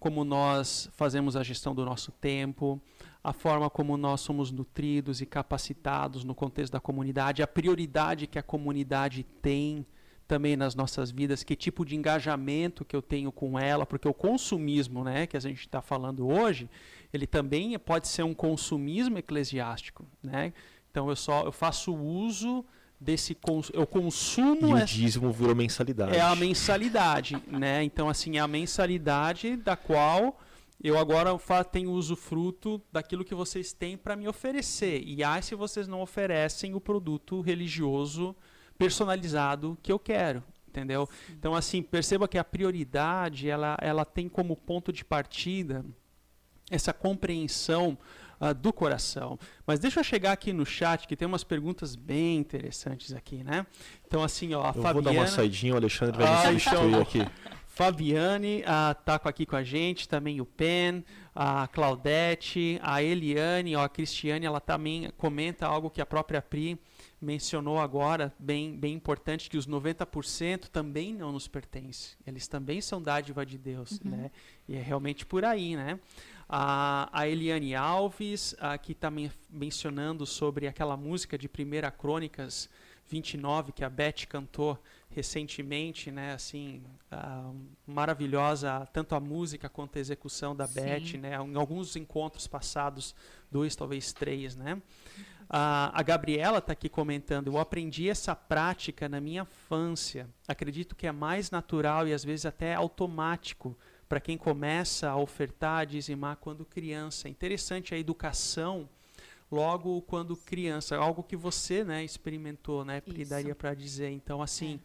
como nós fazemos a gestão do nosso tempo, a forma como nós somos nutridos e capacitados no contexto da comunidade, a prioridade que a comunidade tem também nas nossas vidas, que tipo de engajamento que eu tenho com ela, porque o consumismo, né, que a gente está falando hoje, ele também pode ser um consumismo eclesiástico, né? Então eu só eu faço uso desse cons eu consumo e o dízimo virou mensalidade. É a mensalidade, né? Então assim é a mensalidade da qual eu agora tenho usufruto daquilo que vocês têm para me oferecer. E aí se vocês não oferecem o produto religioso personalizado que eu quero, entendeu? Então assim, perceba que a prioridade, ela, ela tem como ponto de partida essa compreensão uh, do coração. Mas deixa eu chegar aqui no chat, que tem umas perguntas bem interessantes aqui, né? Então, assim, ó, a eu Fabiana... vou dar uma saidinha, o Alexandre vai ah, me substituir então... aqui. Fabiane está uh, aqui com a gente, também o Pen, a Claudete, a Eliane, ó, a Cristiane, ela também comenta algo que a própria Pri mencionou agora, bem, bem importante, que os 90% também não nos pertencem. Eles também são dádiva de Deus, uhum. né? E é realmente por aí, né? A, a Eliane Alves, a, que está men mencionando sobre aquela música de Primeira Crônicas 29 que a Beth cantou recentemente, né? Assim, uh, maravilhosa tanto a música quanto a execução da Sim. Beth, né? Em alguns encontros passados, dois talvez três, né? Uh, a Gabriela está aqui comentando. Eu aprendi essa prática na minha infância. Acredito que é mais natural e às vezes até automático para quem começa a ofertar, a dizimar quando criança. É interessante a educação logo quando criança, algo que você né, experimentou, né, Pri, daria para dizer. Então, assim,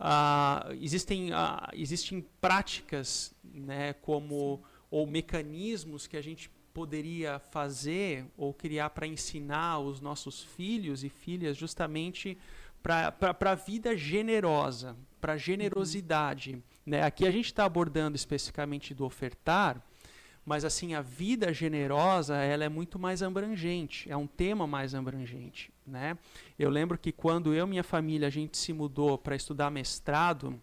é. uh, existem, uh, existem práticas né, como ou mecanismos que a gente poderia fazer ou criar para ensinar os nossos filhos e filhas justamente para a vida generosa, para a generosidade. Uhum. Né? Aqui a gente está abordando especificamente do ofertar, mas assim a vida generosa ela é muito mais abrangente, é um tema mais abrangente, né? Eu lembro que quando eu e minha família a gente se mudou para estudar mestrado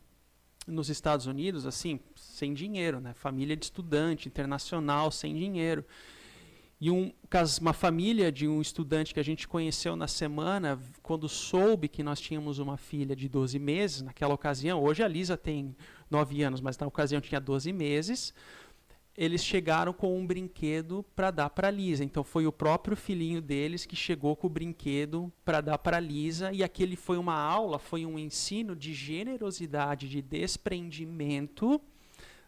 nos Estados Unidos, assim, sem dinheiro, né? Família de estudante internacional, sem dinheiro. E um, uma família de um estudante que a gente conheceu na semana, quando soube que nós tínhamos uma filha de 12 meses, naquela ocasião, hoje a Lisa tem 9 anos, mas na ocasião tinha 12 meses, eles chegaram com um brinquedo para dar para Lisa. Então foi o próprio filhinho deles que chegou com o brinquedo para dar para Lisa e aquele foi uma aula, foi um ensino de generosidade, de desprendimento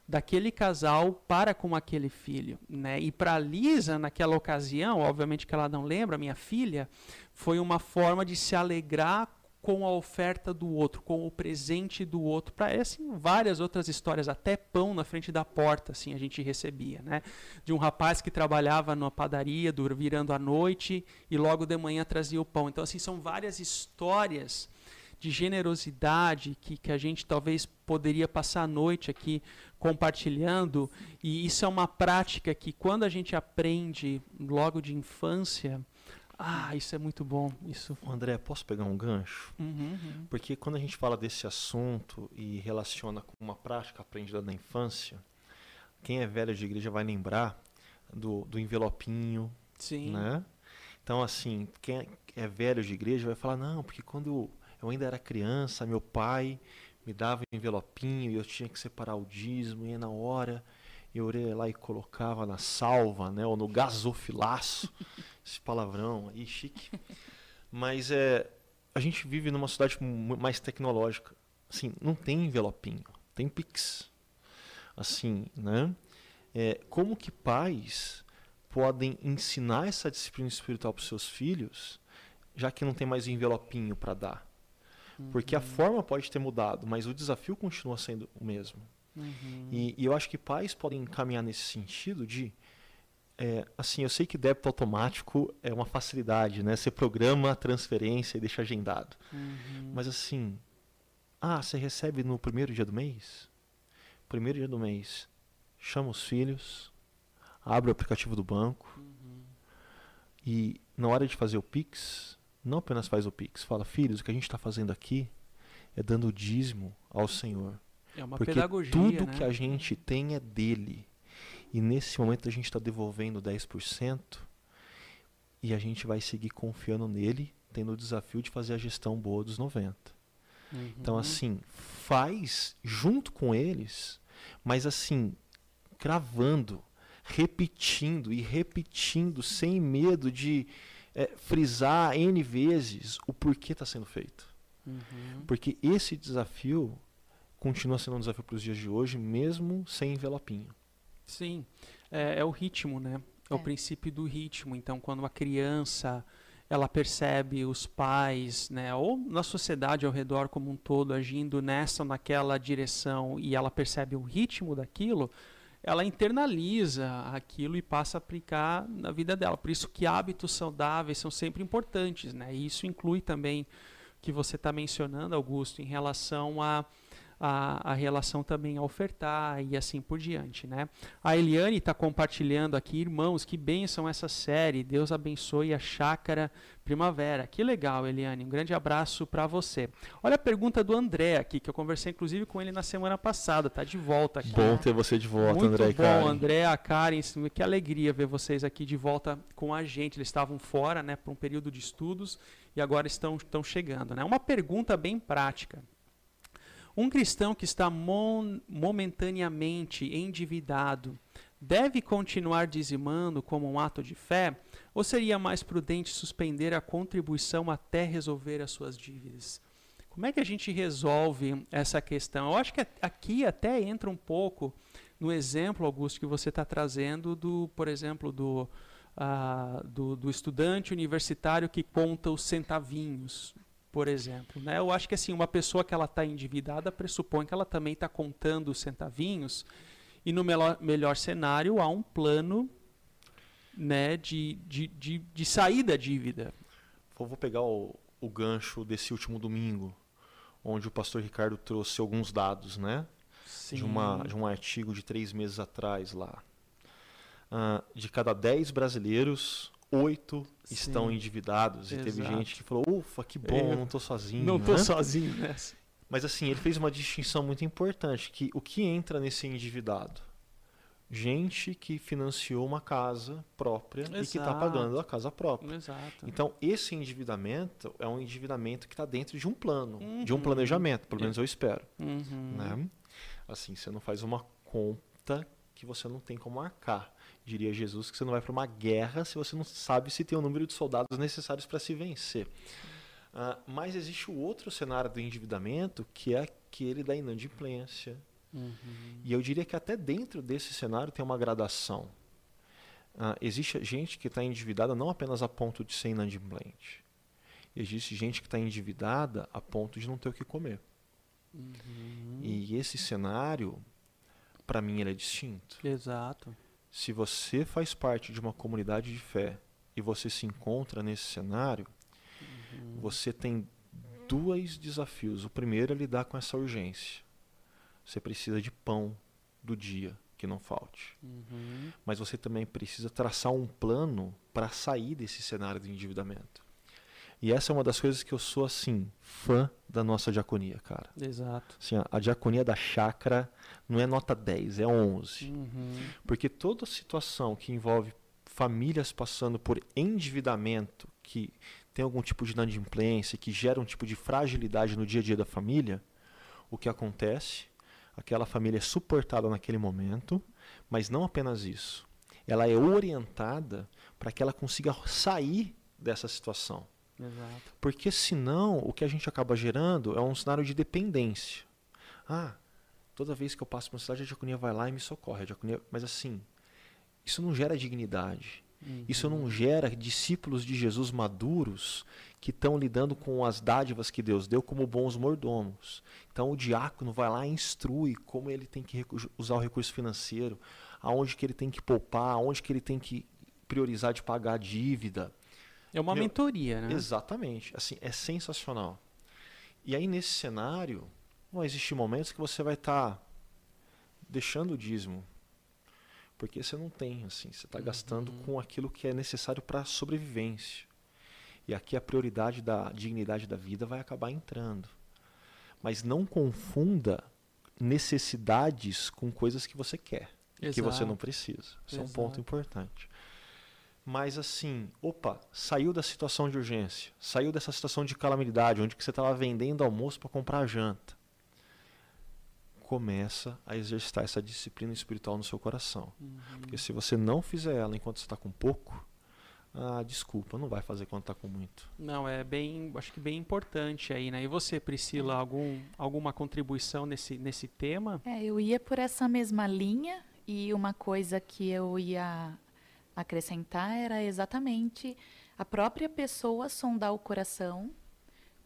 daquele casal para com aquele filho, né? E para Lisa naquela ocasião, obviamente que ela não lembra, minha filha, foi uma forma de se alegrar com a oferta do outro, com o presente do outro, para assim várias outras histórias, até pão na frente da porta, assim a gente recebia, né? De um rapaz que trabalhava numa padaria, virando à noite e logo de manhã trazia o pão. Então assim são várias histórias de generosidade que, que a gente talvez poderia passar a noite aqui compartilhando e isso é uma prática que quando a gente aprende logo de infância ah, isso é muito bom. Isso. André, posso pegar um gancho? Uhum, uhum. Porque quando a gente fala desse assunto e relaciona com uma prática aprendida na infância, quem é velho de igreja vai lembrar do, do envelopinho, Sim. né? Então, assim, quem é velho de igreja vai falar, não, porque quando eu ainda era criança, meu pai me dava um envelopinho e eu tinha que separar o dízimo, e na hora eu ia lá e colocava na salva, né, ou no gasofilaço. esse palavrão aí, chique. Mas é, a gente vive numa sociedade mais tecnológica. Assim, não tem envelopinho, tem Pix. Assim, né? É, como que pais podem ensinar essa disciplina espiritual para os seus filhos, já que não tem mais envelopinho para dar? Uhum. Porque a forma pode ter mudado, mas o desafio continua sendo o mesmo. Uhum. E, e, eu acho que pais podem caminhar nesse sentido de é, assim, eu sei que débito automático é uma facilidade, né? Você programa a transferência e deixa agendado. Uhum. Mas assim, ah, você recebe no primeiro dia do mês? Primeiro dia do mês, chama os filhos, abre o aplicativo do banco uhum. e na hora de fazer o Pix, não apenas faz o Pix, fala, filhos, o que a gente está fazendo aqui é dando o dízimo ao Senhor. É uma Porque pedagogia, tudo né? que a gente tem é dele. E nesse momento a gente está devolvendo 10% e a gente vai seguir confiando nele, tendo o desafio de fazer a gestão boa dos 90%. Uhum. Então, assim, faz junto com eles, mas assim, cravando, repetindo e repetindo, sem medo de é, frisar N vezes o porquê está sendo feito. Uhum. Porque esse desafio continua sendo um desafio para os dias de hoje, mesmo sem envelopinho. Sim, é, é o ritmo, né? É, é, o princípio do ritmo. Então, quando a criança ela percebe os pais, né, ou na sociedade ao redor como um todo agindo nessa ou naquela direção e ela percebe o ritmo daquilo, ela internaliza aquilo e passa a aplicar na vida dela. Por isso que hábitos saudáveis são sempre importantes, né? E isso inclui também o que você está mencionando, Augusto, em relação a a, a relação também a ofertar e assim por diante, né? A Eliane está compartilhando aqui, irmãos, que bênção essa série. Deus abençoe a chácara primavera. Que legal, Eliane. Um grande abraço para você. Olha a pergunta do André aqui, que eu conversei inclusive com ele na semana passada. Tá de volta aqui. Bom ter você de volta, Muito André bom, Karen. André, a Karen, que alegria ver vocês aqui de volta com a gente. Eles estavam fora, né, por um período de estudos e agora estão, estão chegando, né? Uma pergunta bem prática. Um cristão que está momentaneamente endividado deve continuar dizimando como um ato de fé? Ou seria mais prudente suspender a contribuição até resolver as suas dívidas? Como é que a gente resolve essa questão? Eu acho que aqui até entra um pouco no exemplo, Augusto, que você está trazendo do, por exemplo, do, uh, do, do estudante universitário que conta os centavinhos por exemplo. Né? Eu acho que assim, uma pessoa que ela está endividada pressupõe que ela também está contando os centavinhos e no melhor, melhor cenário há um plano né, de, de, de, de sair da dívida. Vou pegar o, o gancho desse último domingo, onde o pastor Ricardo trouxe alguns dados, né? Sim. De, uma, de um artigo de três meses atrás lá. Uh, de cada dez brasileiros, oito estão endividados. Exato. E teve gente que falou, ufa, que bom, Eu não estou sozinho. Não estou né? sozinho nessa. Mas assim, ele fez uma distinção muito importante, que o que entra nesse endividado? Gente que financiou uma casa própria e que está Exato. pagando a casa própria. Exato. Então, esse endividamento é um endividamento que está dentro de um plano, de um Uhum. planejamento, pelo menos eu espero. Uhum. Né? Assim, você não faz uma conta que você não tem como arcar. Diria Jesus que você não vai para uma guerra se você não sabe se tem o número de soldados necessários para se vencer. Ah, mas existe o outro cenário do endividamento, que é aquele da inadimplência. Uhum. E eu diria que até dentro desse cenário tem uma gradação. Ah, existe gente que está endividada não apenas a ponto de ser inadimplente. Existe gente que está endividada a ponto de não ter o que comer. Uhum. E esse cenário, para mim, ele é distinto. Exato. Se você faz parte de uma comunidade de fé e você se encontra nesse cenário, Uhum. você tem dois desafios. O primeiro é lidar com essa urgência. Você precisa de pão do dia, que não falte. Uhum. Mas você também precisa traçar um plano para sair desse cenário de endividamento. E essa é uma das coisas que eu sou assim, fã da nossa diaconia, cara. Exato. Assim, a, a diaconia da chácara não é nota 10, é 11. Uhum. Porque toda situação que envolve famílias passando por endividamento, que tem algum tipo de inadimplência, que gera um tipo de fragilidade no dia a dia da família, o que acontece? Aquela família é suportada naquele momento, mas não apenas isso. Ela é orientada para que ela consiga sair dessa situação. Exato. Porque senão o que a gente acaba gerando é um cenário de dependência. Ah, toda vez que eu passo por uma cidade, a diaconia vai lá e me socorre. A diaconia... Mas assim, isso não gera dignidade. Uhum. Isso não gera discípulos de Jesus maduros que estão lidando com as dádivas que Deus deu como bons mordomos. Então o diácono vai lá e instrui como ele tem que usar o recurso financeiro, aonde que ele tem que poupar, aonde que ele tem que priorizar de pagar a dívida. É uma Meu, mentoria, né? Exatamente. Assim, é sensacional. E aí, nesse cenário, vão existir momentos que você vai estar deixando o dízimo. Porque você não tem, assim, você está gastando com aquilo que é necessário para a sobrevivência. E aqui a prioridade da dignidade da vida vai acabar entrando. Mas não confunda necessidades com coisas que você quer, que você não Exato. precisa. Isso é um ponto Exato. importante. Mas assim, opa, saiu da situação de urgência, saiu dessa situação de calamidade, onde que você estava vendendo almoço para comprar janta. Começa a exercitar essa disciplina espiritual no seu coração. Uhum. Porque se você não fizer ela enquanto você está com pouco, ah, desculpa, não vai fazer quando está com muito. Não, é bem, acho que bem importante aí, né? E você, Priscila, algum, alguma contribuição nesse, nesse tema? É, eu ia por essa mesma linha e uma coisa que eu ia acrescentar era exatamente a própria pessoa sondar o coração,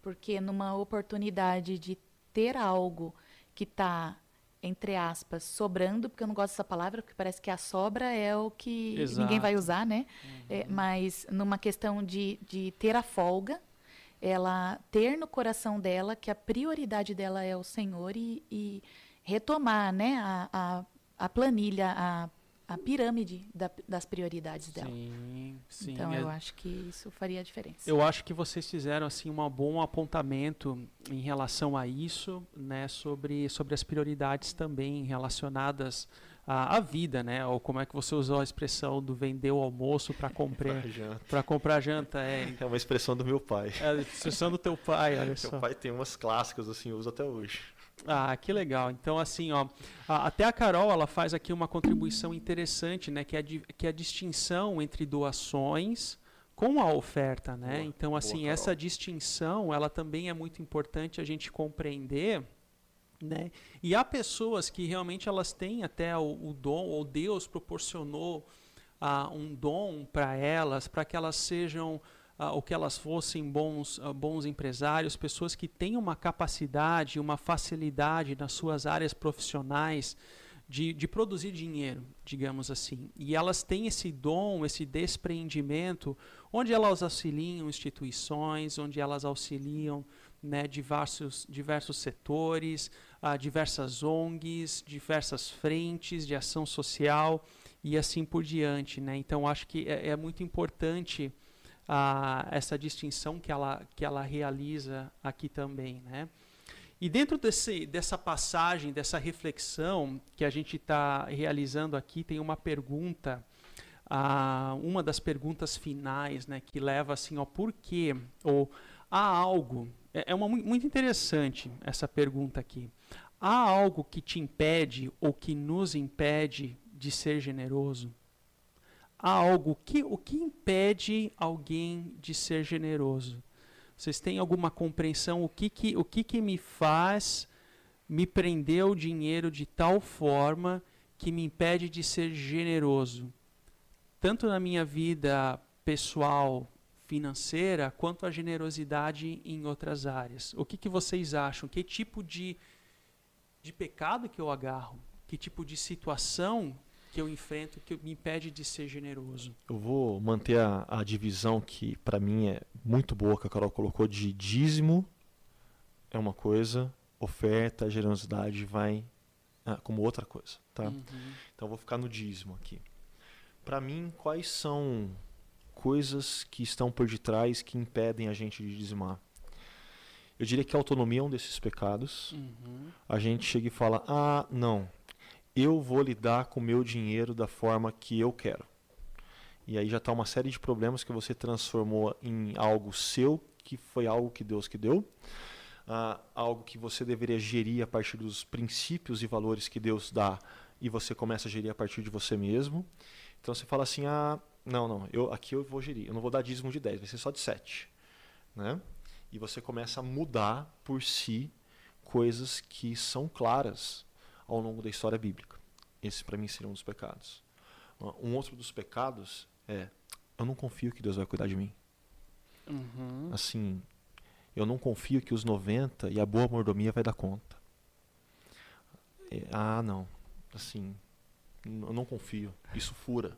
porque numa oportunidade de ter algo que está entre aspas sobrando, porque eu não gosto dessa palavra, porque parece que a sobra é o que ninguém vai Exato. usar, né? É, mas numa questão de, de ter a folga, ela ter no coração dela que a prioridade dela é o Senhor e, e retomar né, a, a, a planilha, a, a pirâmide da, das prioridades dela. Sim, sim. Então é- eu acho que isso faria a diferença. Eu acho que vocês fizeram assim um bom apontamento em relação a isso, né, sobre, sobre as prioridades também relacionadas à, à vida, né, ou como é que você usou a expressão do vender o almoço para comprar Janta. para comprar janta, é, É uma expressão do meu pai. é a expressão do teu pai, olha só. Meu pai tem umas clássicas assim, eu uso até hoje. Ah, que legal. Então, assim, ó, até a Carol ela faz aqui uma contribuição interessante, né? Que é, que é a distinção entre doações com a oferta, né? Boa, então, boa, assim, Carol. essa distinção, ela também é muito importante a gente compreender, né? E há pessoas que realmente elas têm até o, o dom, ou Deus proporcionou ah, um dom para elas, para que elas sejam ah, ou que elas fossem bons, ah, bons empresários, pessoas que têm uma capacidade, uma facilidade nas suas áreas profissionais de, de produzir dinheiro, digamos assim. E elas têm esse dom, esse despreendimento, onde elas auxiliam instituições, onde elas auxiliam né, diversos, diversos setores, ah, diversas ONGs, diversas frentes de ação social e assim por diante. Né? Então, acho que é, é muito importante ah, essa distinção que ela, que ela realiza aqui também. Né? E dentro desse, dessa passagem, dessa reflexão que a gente está realizando aqui, tem uma pergunta, ah, uma das perguntas finais, né, que leva assim ao porquê, ou há algo, é, é uma, mu- muito interessante essa pergunta aqui. Há algo que te impede ou que nos impede de ser generoso? Há algo que o que impede alguém de ser generoso? Vocês têm alguma compreensão o que que o que que me faz me prender o dinheiro de tal forma que me impede de ser generoso, tanto na minha vida pessoal, financeira, quanto a generosidade em outras áreas. O que que vocês acham? Que tipo de de pecado que eu agarro? Que tipo de situação que eu enfrento que me impede de ser generoso? Eu vou manter a, a divisão que para mim é muito boa que a Carol colocou de dízimo é uma coisa, oferta, generosidade vai ah, como outra coisa, tá? Uhum. Então eu vou ficar no dízimo aqui. Para mim, quais são coisas que estão por detrás que impedem a gente de dizimar? Eu diria que a autonomia é um desses pecados. Uhum. A gente chega e fala: "Ah, não. Eu vou lidar com o meu dinheiro da forma que eu quero". E aí já está uma série de problemas que você transformou em algo seu, que foi algo que Deus que deu, ah, algo que você deveria gerir a partir dos princípios e valores que Deus dá, e você começa a gerir a partir de você mesmo. Então você fala assim: ah, não, não, eu, aqui eu vou gerir, eu não vou dar dízimo de 10, vai ser só de 7. Né? E você começa a mudar por si coisas que são claras ao longo da história bíblica. Esse para mim seria um dos pecados. Um outro dos pecados é: eu não confio que Deus vai cuidar de mim. Uhum. Assim, eu não confio que os 90 e a boa mordomia vai dar conta. É, ah, não. Assim, eu não confio. Isso fura.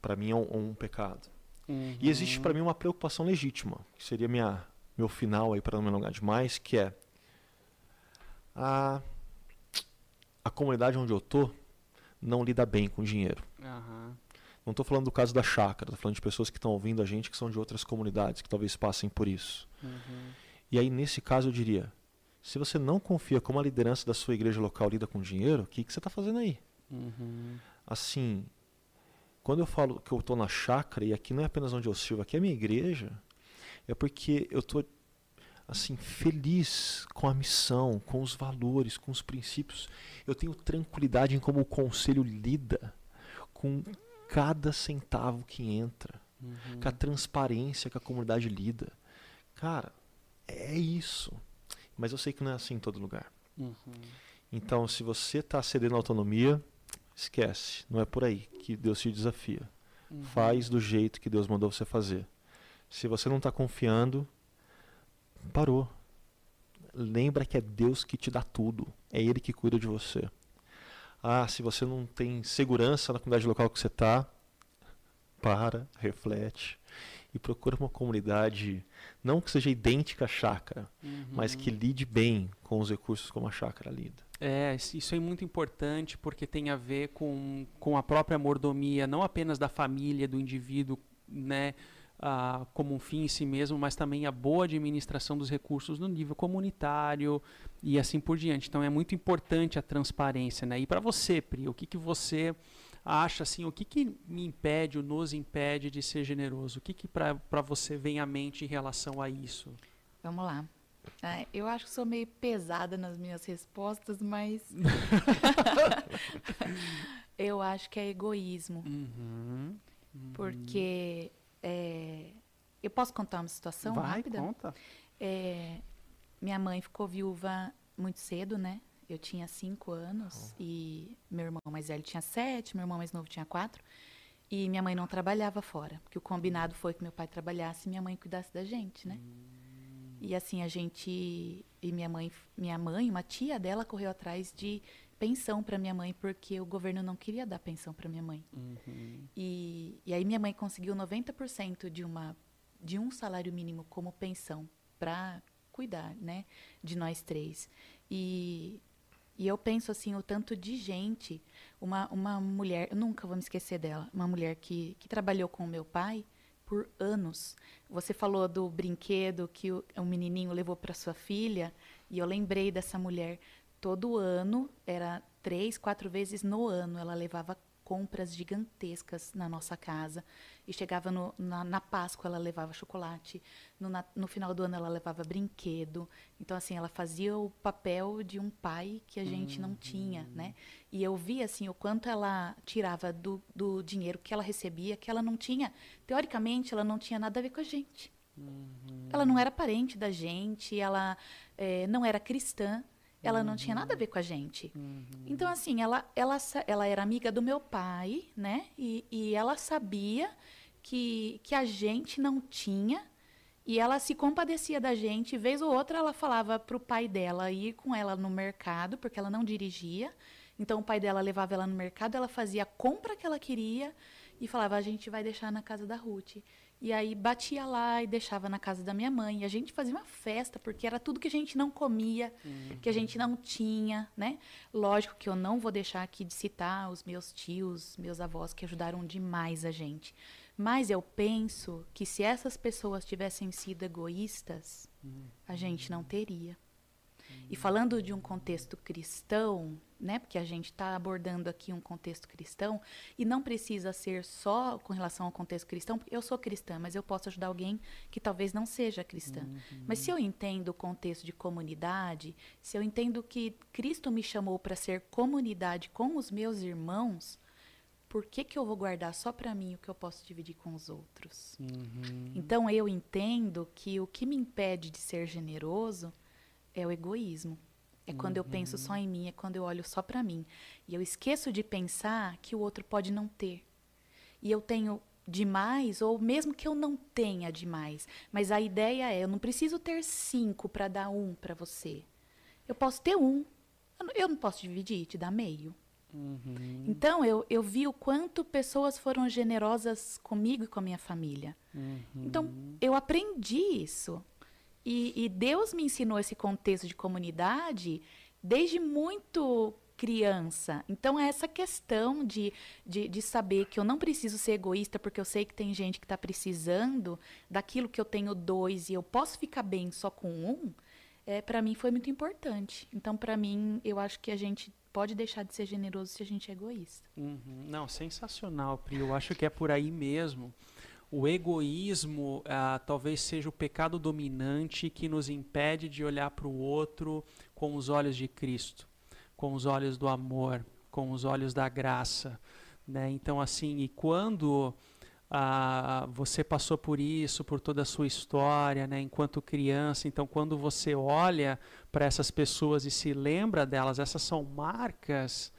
Para mim é um, um pecado. Uhum. E existe para mim uma preocupação legítima, que seria minha, meu final aí para não me alongar demais, que é a, a comunidade onde eu tô não lida bem com dinheiro. Aham. Não estou falando do caso da chácara, estou falando de pessoas que estão ouvindo a gente que são de outras comunidades, que talvez passem por isso. Uhum. E aí, nesse caso, eu diria: se você não confia como a liderança da sua igreja local lida com dinheiro, o que, que você está fazendo aí? Uhum. Assim, quando eu falo que eu estou na chácara, e aqui não é apenas onde eu sirvo, aqui é a minha igreja, é porque eu estou assim feliz com a missão, com os valores, com os princípios. Eu tenho tranquilidade em como o conselho lida com cada centavo que entra, Uhum. com a transparência que a comunidade lida. Cara, é isso. Mas eu sei que não é assim em todo lugar. Uhum. Então, se você está cedendo a autonomia, esquece. Não é por aí que Deus te desafia. Uhum. Faz do jeito que Deus mandou você fazer. Se você não está confiando, parou. Lembra que é Deus que te dá tudo. É Ele que cuida de você. Ah, se você não tem segurança na comunidade local que você está, para, reflete e procura uma comunidade não que seja idêntica à chácara, uhum. mas que lide bem com os recursos como a chácara lida. É, isso é muito importante porque tem a ver com, com a própria mordomia, não apenas da família, do indivíduo, né, ah, como um fim em si mesmo, mas também a boa administração dos recursos no nível comunitário e assim por diante. Então é muito importante a transparência. Né? E para você, Pri, o que, que você acha assim, o que, que me impede, ou nos impede de ser generoso? O que, que para você vem à mente em relação a isso? Vamos lá. É, eu acho que sou meio pesada nas minhas respostas, mas. eu acho que é egoísmo. Uhum, uhum. Porque. É... Eu posso contar uma situação Vai, rápida? Conta. É... Minha mãe ficou viúva muito cedo, né? Eu tinha cinco anos oh. e meu irmão mais velho tinha sete, meu irmão mais novo tinha quatro. E minha mãe não trabalhava fora, porque o combinado foi que meu pai trabalhasse e minha mãe cuidasse da gente, né? Hum. E assim a gente e minha mãe, minha mãe, uma tia dela correu atrás de pensão para minha mãe porque o governo não queria dar pensão para minha mãe. Uhum. E, e aí minha mãe conseguiu 90% de uma de um salário mínimo como pensão para cuidar, né, de nós três. E e eu penso assim, o tanto de gente, uma, uma mulher, eu nunca vou me esquecer dela, uma mulher que, que trabalhou com o meu pai por anos. Você falou do brinquedo que o, o menininho levou para sua filha, e eu lembrei dessa mulher. Todo ano, era três, quatro vezes no ano, ela levava compras gigantescas na nossa casa. E chegava no, na, na, Páscoa, ela levava chocolate. No, na, no, final do ano, ela levava brinquedo. Então, assim, ela fazia o papel de um pai que a gente uhum. não tinha, né? E eu via, assim, o quanto ela tirava do, do dinheiro que ela recebia, que ela não tinha... Teoricamente, ela não tinha nada a ver com a gente. Uhum. Ela não era parente da gente, ela é, não era cristã ela não tinha nada a ver com a gente. Uhum. Então, assim, ela, ela, ela era amiga do meu pai, né? E, e ela sabia que, que a gente não tinha. E ela se compadecia da gente. Vez ou outra, ela falava para o pai dela ir com ela no mercado, porque ela não dirigia. Então, o pai dela levava ela no mercado, ela fazia a compra que ela queria e falava: a gente vai deixar na casa da Ruth. E aí batia lá e deixava na casa da minha mãe. E a gente fazia uma festa, porque era tudo que a gente não comia, uhum. que a gente não tinha, né? Lógico que eu não vou deixar aqui de citar os meus tios, meus avós, que ajudaram demais a gente. Mas eu penso que se essas pessoas tivessem sido egoístas, uhum. a gente não teria. E falando de um contexto cristão, né, porque a gente está abordando aqui um contexto cristão, e não precisa ser só com relação ao contexto cristão, eu sou cristã, mas eu posso ajudar alguém que talvez não seja cristã. Uhum. Mas se eu entendo o contexto de comunidade, se eu entendo que Cristo me chamou para ser comunidade com os meus irmãos, por que, que eu vou guardar só para mim o que eu posso dividir com os outros? Uhum. Então eu entendo que o que me impede de ser generoso é o egoísmo. É quando uhum. eu penso só em mim, é quando eu olho só para mim. E eu esqueço de pensar que o outro pode não ter. E eu tenho demais, ou mesmo que eu não tenha demais. Mas a ideia é: eu não preciso ter cinco para dar um para você. Eu posso ter um. Eu não posso dividir, te dar meio. Uhum. Então eu, eu vi o quanto pessoas foram generosas comigo e com a minha família. Uhum. Então eu aprendi isso. E, e Deus me ensinou esse contexto de comunidade desde muito criança. Então, é essa questão de, de, de, saber que eu não preciso ser egoísta, porque eu sei que tem gente que está precisando daquilo que eu tenho dois e eu posso ficar bem só com um, é, para mim foi muito importante. Então, para mim, eu acho que a gente pode deixar de ser generoso se a gente é egoísta. Uhum. Não, sensacional, Pri. Eu acho que é por aí mesmo o egoísmo ah, talvez seja o pecado dominante que nos impede de olhar para o outro com os olhos de Cristo, com os olhos do amor, com os olhos da graça. Né? Então, assim, e quando ah, você passou por isso, por toda a sua história, né, enquanto criança, então, quando você olha para essas pessoas e se lembra delas, essas são marcas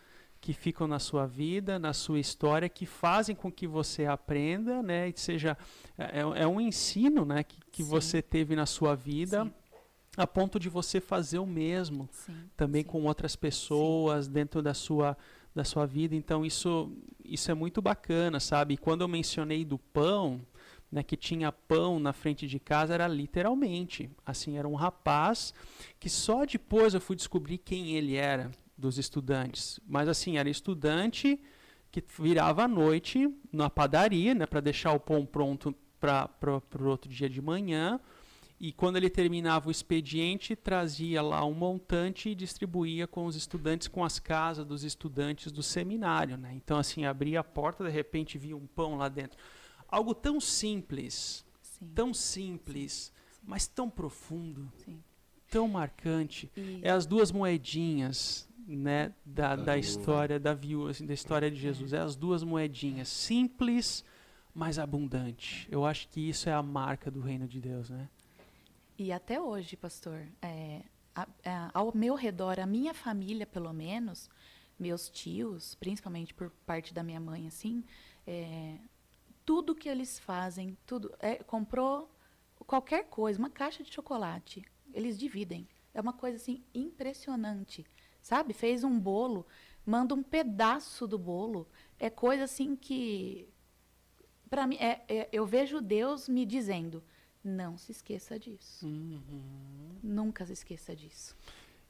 que ficam na sua vida, na sua história, que fazem com que você aprenda, né? E seja é, é, um ensino, né? Que, que você teve na sua vida. Sim. A ponto de você fazer o mesmo sim, também com outras pessoas dentro da sua, da sua vida. Então, isso, isso é muito bacana, sabe? E quando eu mencionei do pão, né, que tinha pão na frente de casa era literalmente. Assim, era um rapaz que só depois eu fui descobrir quem ele era dos estudantes. Mas assim, era estudante que virava à noite na padaria, né, para deixar o pão pronto para o outro dia de manhã. E quando ele terminava o expediente, trazia lá um montante e distribuía com os estudantes, com as casas dos estudantes do seminário. Né? Então, assim, abria a porta, de repente via um pão lá dentro. Algo tão simples, Sim. tão simples, Sim. mas tão profundo, Sim. tão marcante. E... É as duas moedinhas né, da, da, da história da viúva, assim, da história de Jesus. É. é as duas moedinhas, simples, mas abundante. Eu acho que isso é a marca do reino de Deus, né? E até hoje, pastor, é, a, a, ao meu redor, a minha família, pelo menos, meus tios, principalmente por parte da minha mãe, assim, é, tudo que eles fazem, tudo, é, comprou qualquer coisa, uma caixa de chocolate, eles dividem. É uma coisa assim impressionante, sabe? Fez um bolo, manda um pedaço do bolo. É coisa assim que, para mim, é, é, eu vejo Deus me dizendo não se esqueça disso. Uhum. Nunca se esqueça disso.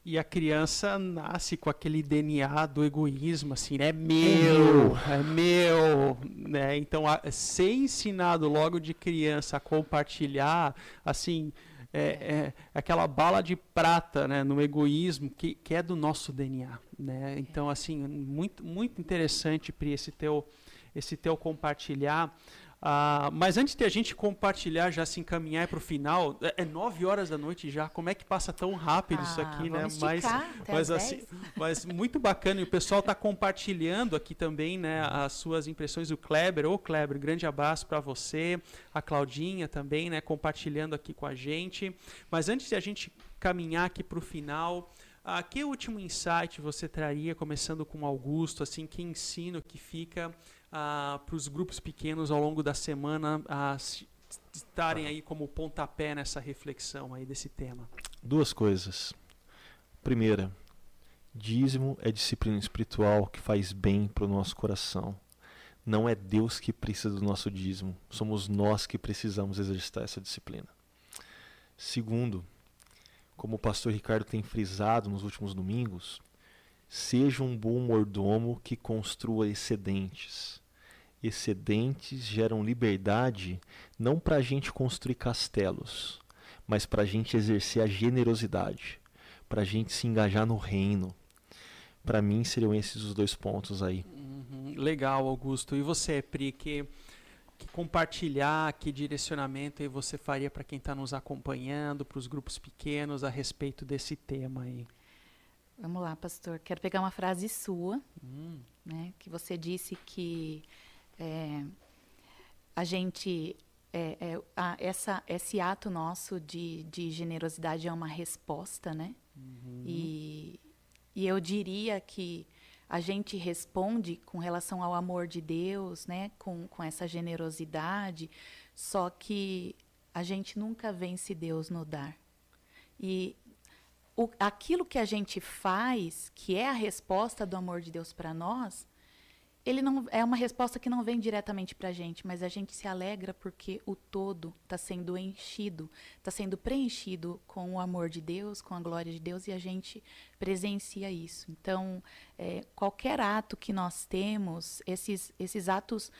E a criança nasce com aquele DNA do egoísmo, assim, é meu, é meu, né? Então, a, ser ensinado logo de criança a compartilhar, assim, é, é, aquela bala de prata, né, no egoísmo que, que é do nosso DNA, né? Então, assim, muito, muito interessante, Pri, esse teu, esse teu compartilhar. Ah, mas antes de a gente compartilhar, já se encaminhar para o final, é, é nove horas da noite já. Como é que passa tão rápido ah, isso aqui, né? Mas, mas assim, mas muito bacana. E o pessoal está compartilhando aqui também, né? As suas impressões. O Kleber, ô Kleber, grande abraço para você. A Claudinha também, né? Compartilhando aqui com a gente. Mas antes de a gente caminhar aqui para o final, ah, que último insight você traria, começando com Augusto, assim, que ensino que fica ah, para os grupos pequenos ao longo da semana ah, estarem aí como pontapé nessa reflexão aí desse tema? Duas coisas. Primeira, dízimo é disciplina espiritual que faz bem para o nosso coração. Não é Deus que precisa do nosso dízimo, somos nós que precisamos exercitar essa disciplina. Segundo, como o pastor Ricardo tem frisado nos últimos domingos, Seja um bom mordomo que construa excedentes. Excedentes geram liberdade não para a gente construir castelos, mas para a gente exercer a generosidade, para a gente se engajar no reino. Para mim seriam esses os dois pontos aí. Uhum, legal, Augusto. E você, Pri, que, que compartilhar, que direcionamento você faria para quem está nos acompanhando, para os grupos pequenos a respeito desse tema aí? Vamos lá, pastor. Quero pegar uma frase sua, hum. né, que você disse que é, a gente é, é, a, essa, esse ato nosso de, de generosidade é uma resposta, né? Uhum. E, e eu diria que a gente responde com relação ao amor de Deus, né? Com, com essa generosidade, só que a gente nunca vence Deus no dar. E o, aquilo que a gente faz, que é a resposta do amor de Deus para nós, ele não é uma resposta que não vem diretamente para a gente, mas a gente se alegra porque o todo está sendo enchido, está sendo preenchido com o amor de Deus, com a glória de Deus e a gente presencia isso. Então, é, qualquer ato que nós temos, esses, esses atos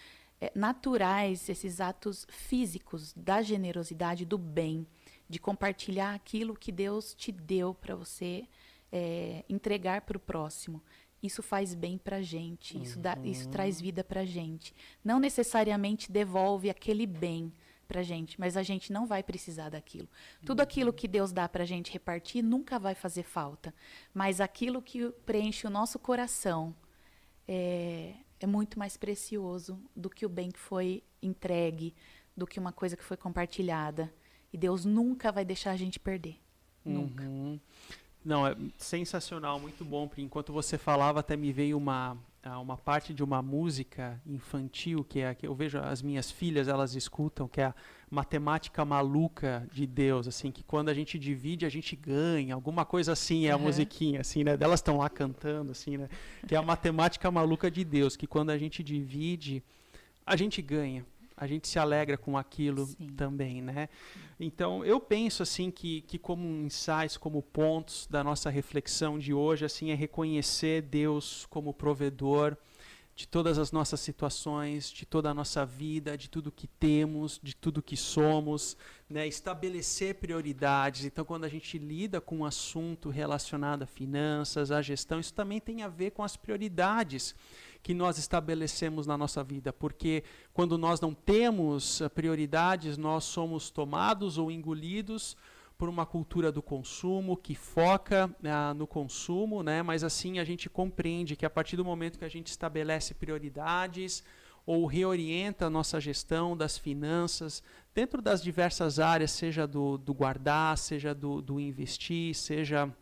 é, naturais, esses atos físicos da generosidade, do bem, de compartilhar aquilo que Deus te deu para você é, entregar para o próximo. Isso faz bem para a gente, isso, dá, isso uhum. traz vida para a gente. Não necessariamente devolve aquele bem para a gente, mas a gente não vai precisar daquilo. Tudo aquilo que Deus dá para a gente repartir nunca vai fazer falta, mas aquilo que preenche o nosso coração é, é muito mais precioso do que o bem que foi entregue, do que uma coisa que foi compartilhada. E Deus nunca vai deixar a gente perder. Nunca. Uhum. Não, é sensacional, muito bom. Enquanto você falava, até me veio uma, ah, uma parte de uma música infantil que é que eu vejo as minhas filhas elas escutam que é a matemática maluca de Deus assim que quando a gente divide a gente ganha alguma coisa assim é a uhum. musiquinha assim né delas estão lá cantando assim né que é a matemática maluca de Deus que quando a gente divide a gente ganha a gente se alegra com aquilo Sim. também, né? Então, eu penso assim que, que como insights, como pontos da nossa reflexão de hoje, assim, é reconhecer Deus como provedor de todas as nossas situações, de toda a nossa vida, de tudo que temos, de tudo que somos, né? Estabelecer prioridades. Então, quando a gente lida com um assunto relacionado a finanças, a gestão, isso também tem a ver com as prioridades que nós estabelecemos na nossa vida, porque quando nós não temos eh, prioridades, nós somos tomados ou engolidos por uma cultura do consumo que foca ah, no consumo, né? mas assim a gente compreende que a partir do momento que a gente estabelece prioridades ou reorienta a nossa gestão das finanças dentro das diversas áreas, seja do, do guardar, seja do, do investir, seja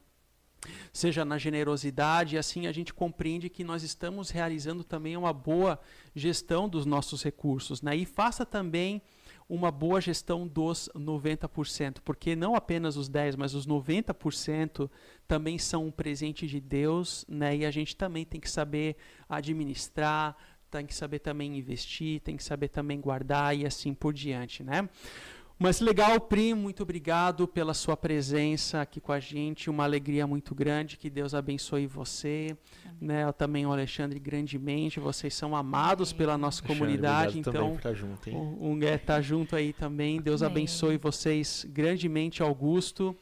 seja na generosidade, e assim a gente compreende que nós estamos realizando também uma boa gestão dos nossos recursos. Né? E faça também uma boa gestão dos 90%, porque não apenas os 10, mas os 90% também são um presente de Deus, né? E a gente também tem que saber administrar, tem que saber também investir, tem que saber também guardar e assim por diante, né? Mas legal, Pri, muito obrigado pela sua presença aqui com a gente. Uma alegria muito grande. Que Deus abençoe você, né? Eu também o Alexandre grandemente. Vocês são amados Amém. pela nossa Alexandre, comunidade, então estar junto, hein? o Ungué tá junto aí também. Deus Amém. abençoe vocês grandemente, Augusto.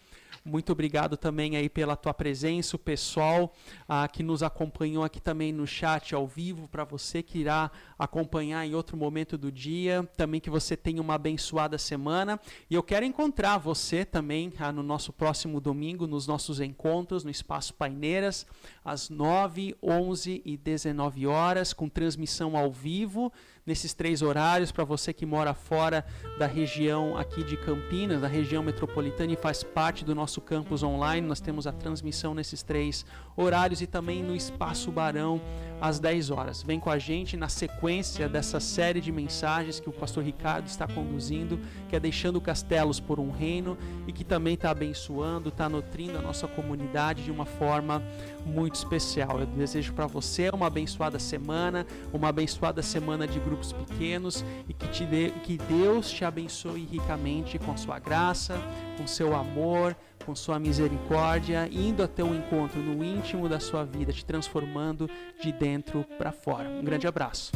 Muito obrigado também aí pela tua presença, o pessoal ah, que nos acompanhou aqui também no chat ao vivo, para você que irá acompanhar em outro momento do dia. Também que você tenha uma abençoada semana. E eu quero encontrar você também ah, no nosso próximo domingo, nos nossos encontros no Espaço Paineiras, às 9, 11 e 19 horas, com transmissão ao vivo nesses três horários para você que mora fora da região aqui de Campinas, da região metropolitana e faz parte do nosso campus online. Nós temos a transmissão nesses três horários e também no Espaço Barão às 10 horas. Vem com a gente na sequência dessa série de mensagens que o pastor Ricardo está conduzindo, que é deixando castelos por um reino e que também está abençoando, está nutrindo a nossa comunidade de uma forma muito especial. Eu desejo para você uma abençoada semana, uma abençoada semana de grupos pequenos e que, te dê, que Deus te abençoe ricamente com a sua graça, com seu amor, com sua misericórdia, indo até o encontro no íntimo da sua vida, te transformando de dentro para fora. Um grande abraço.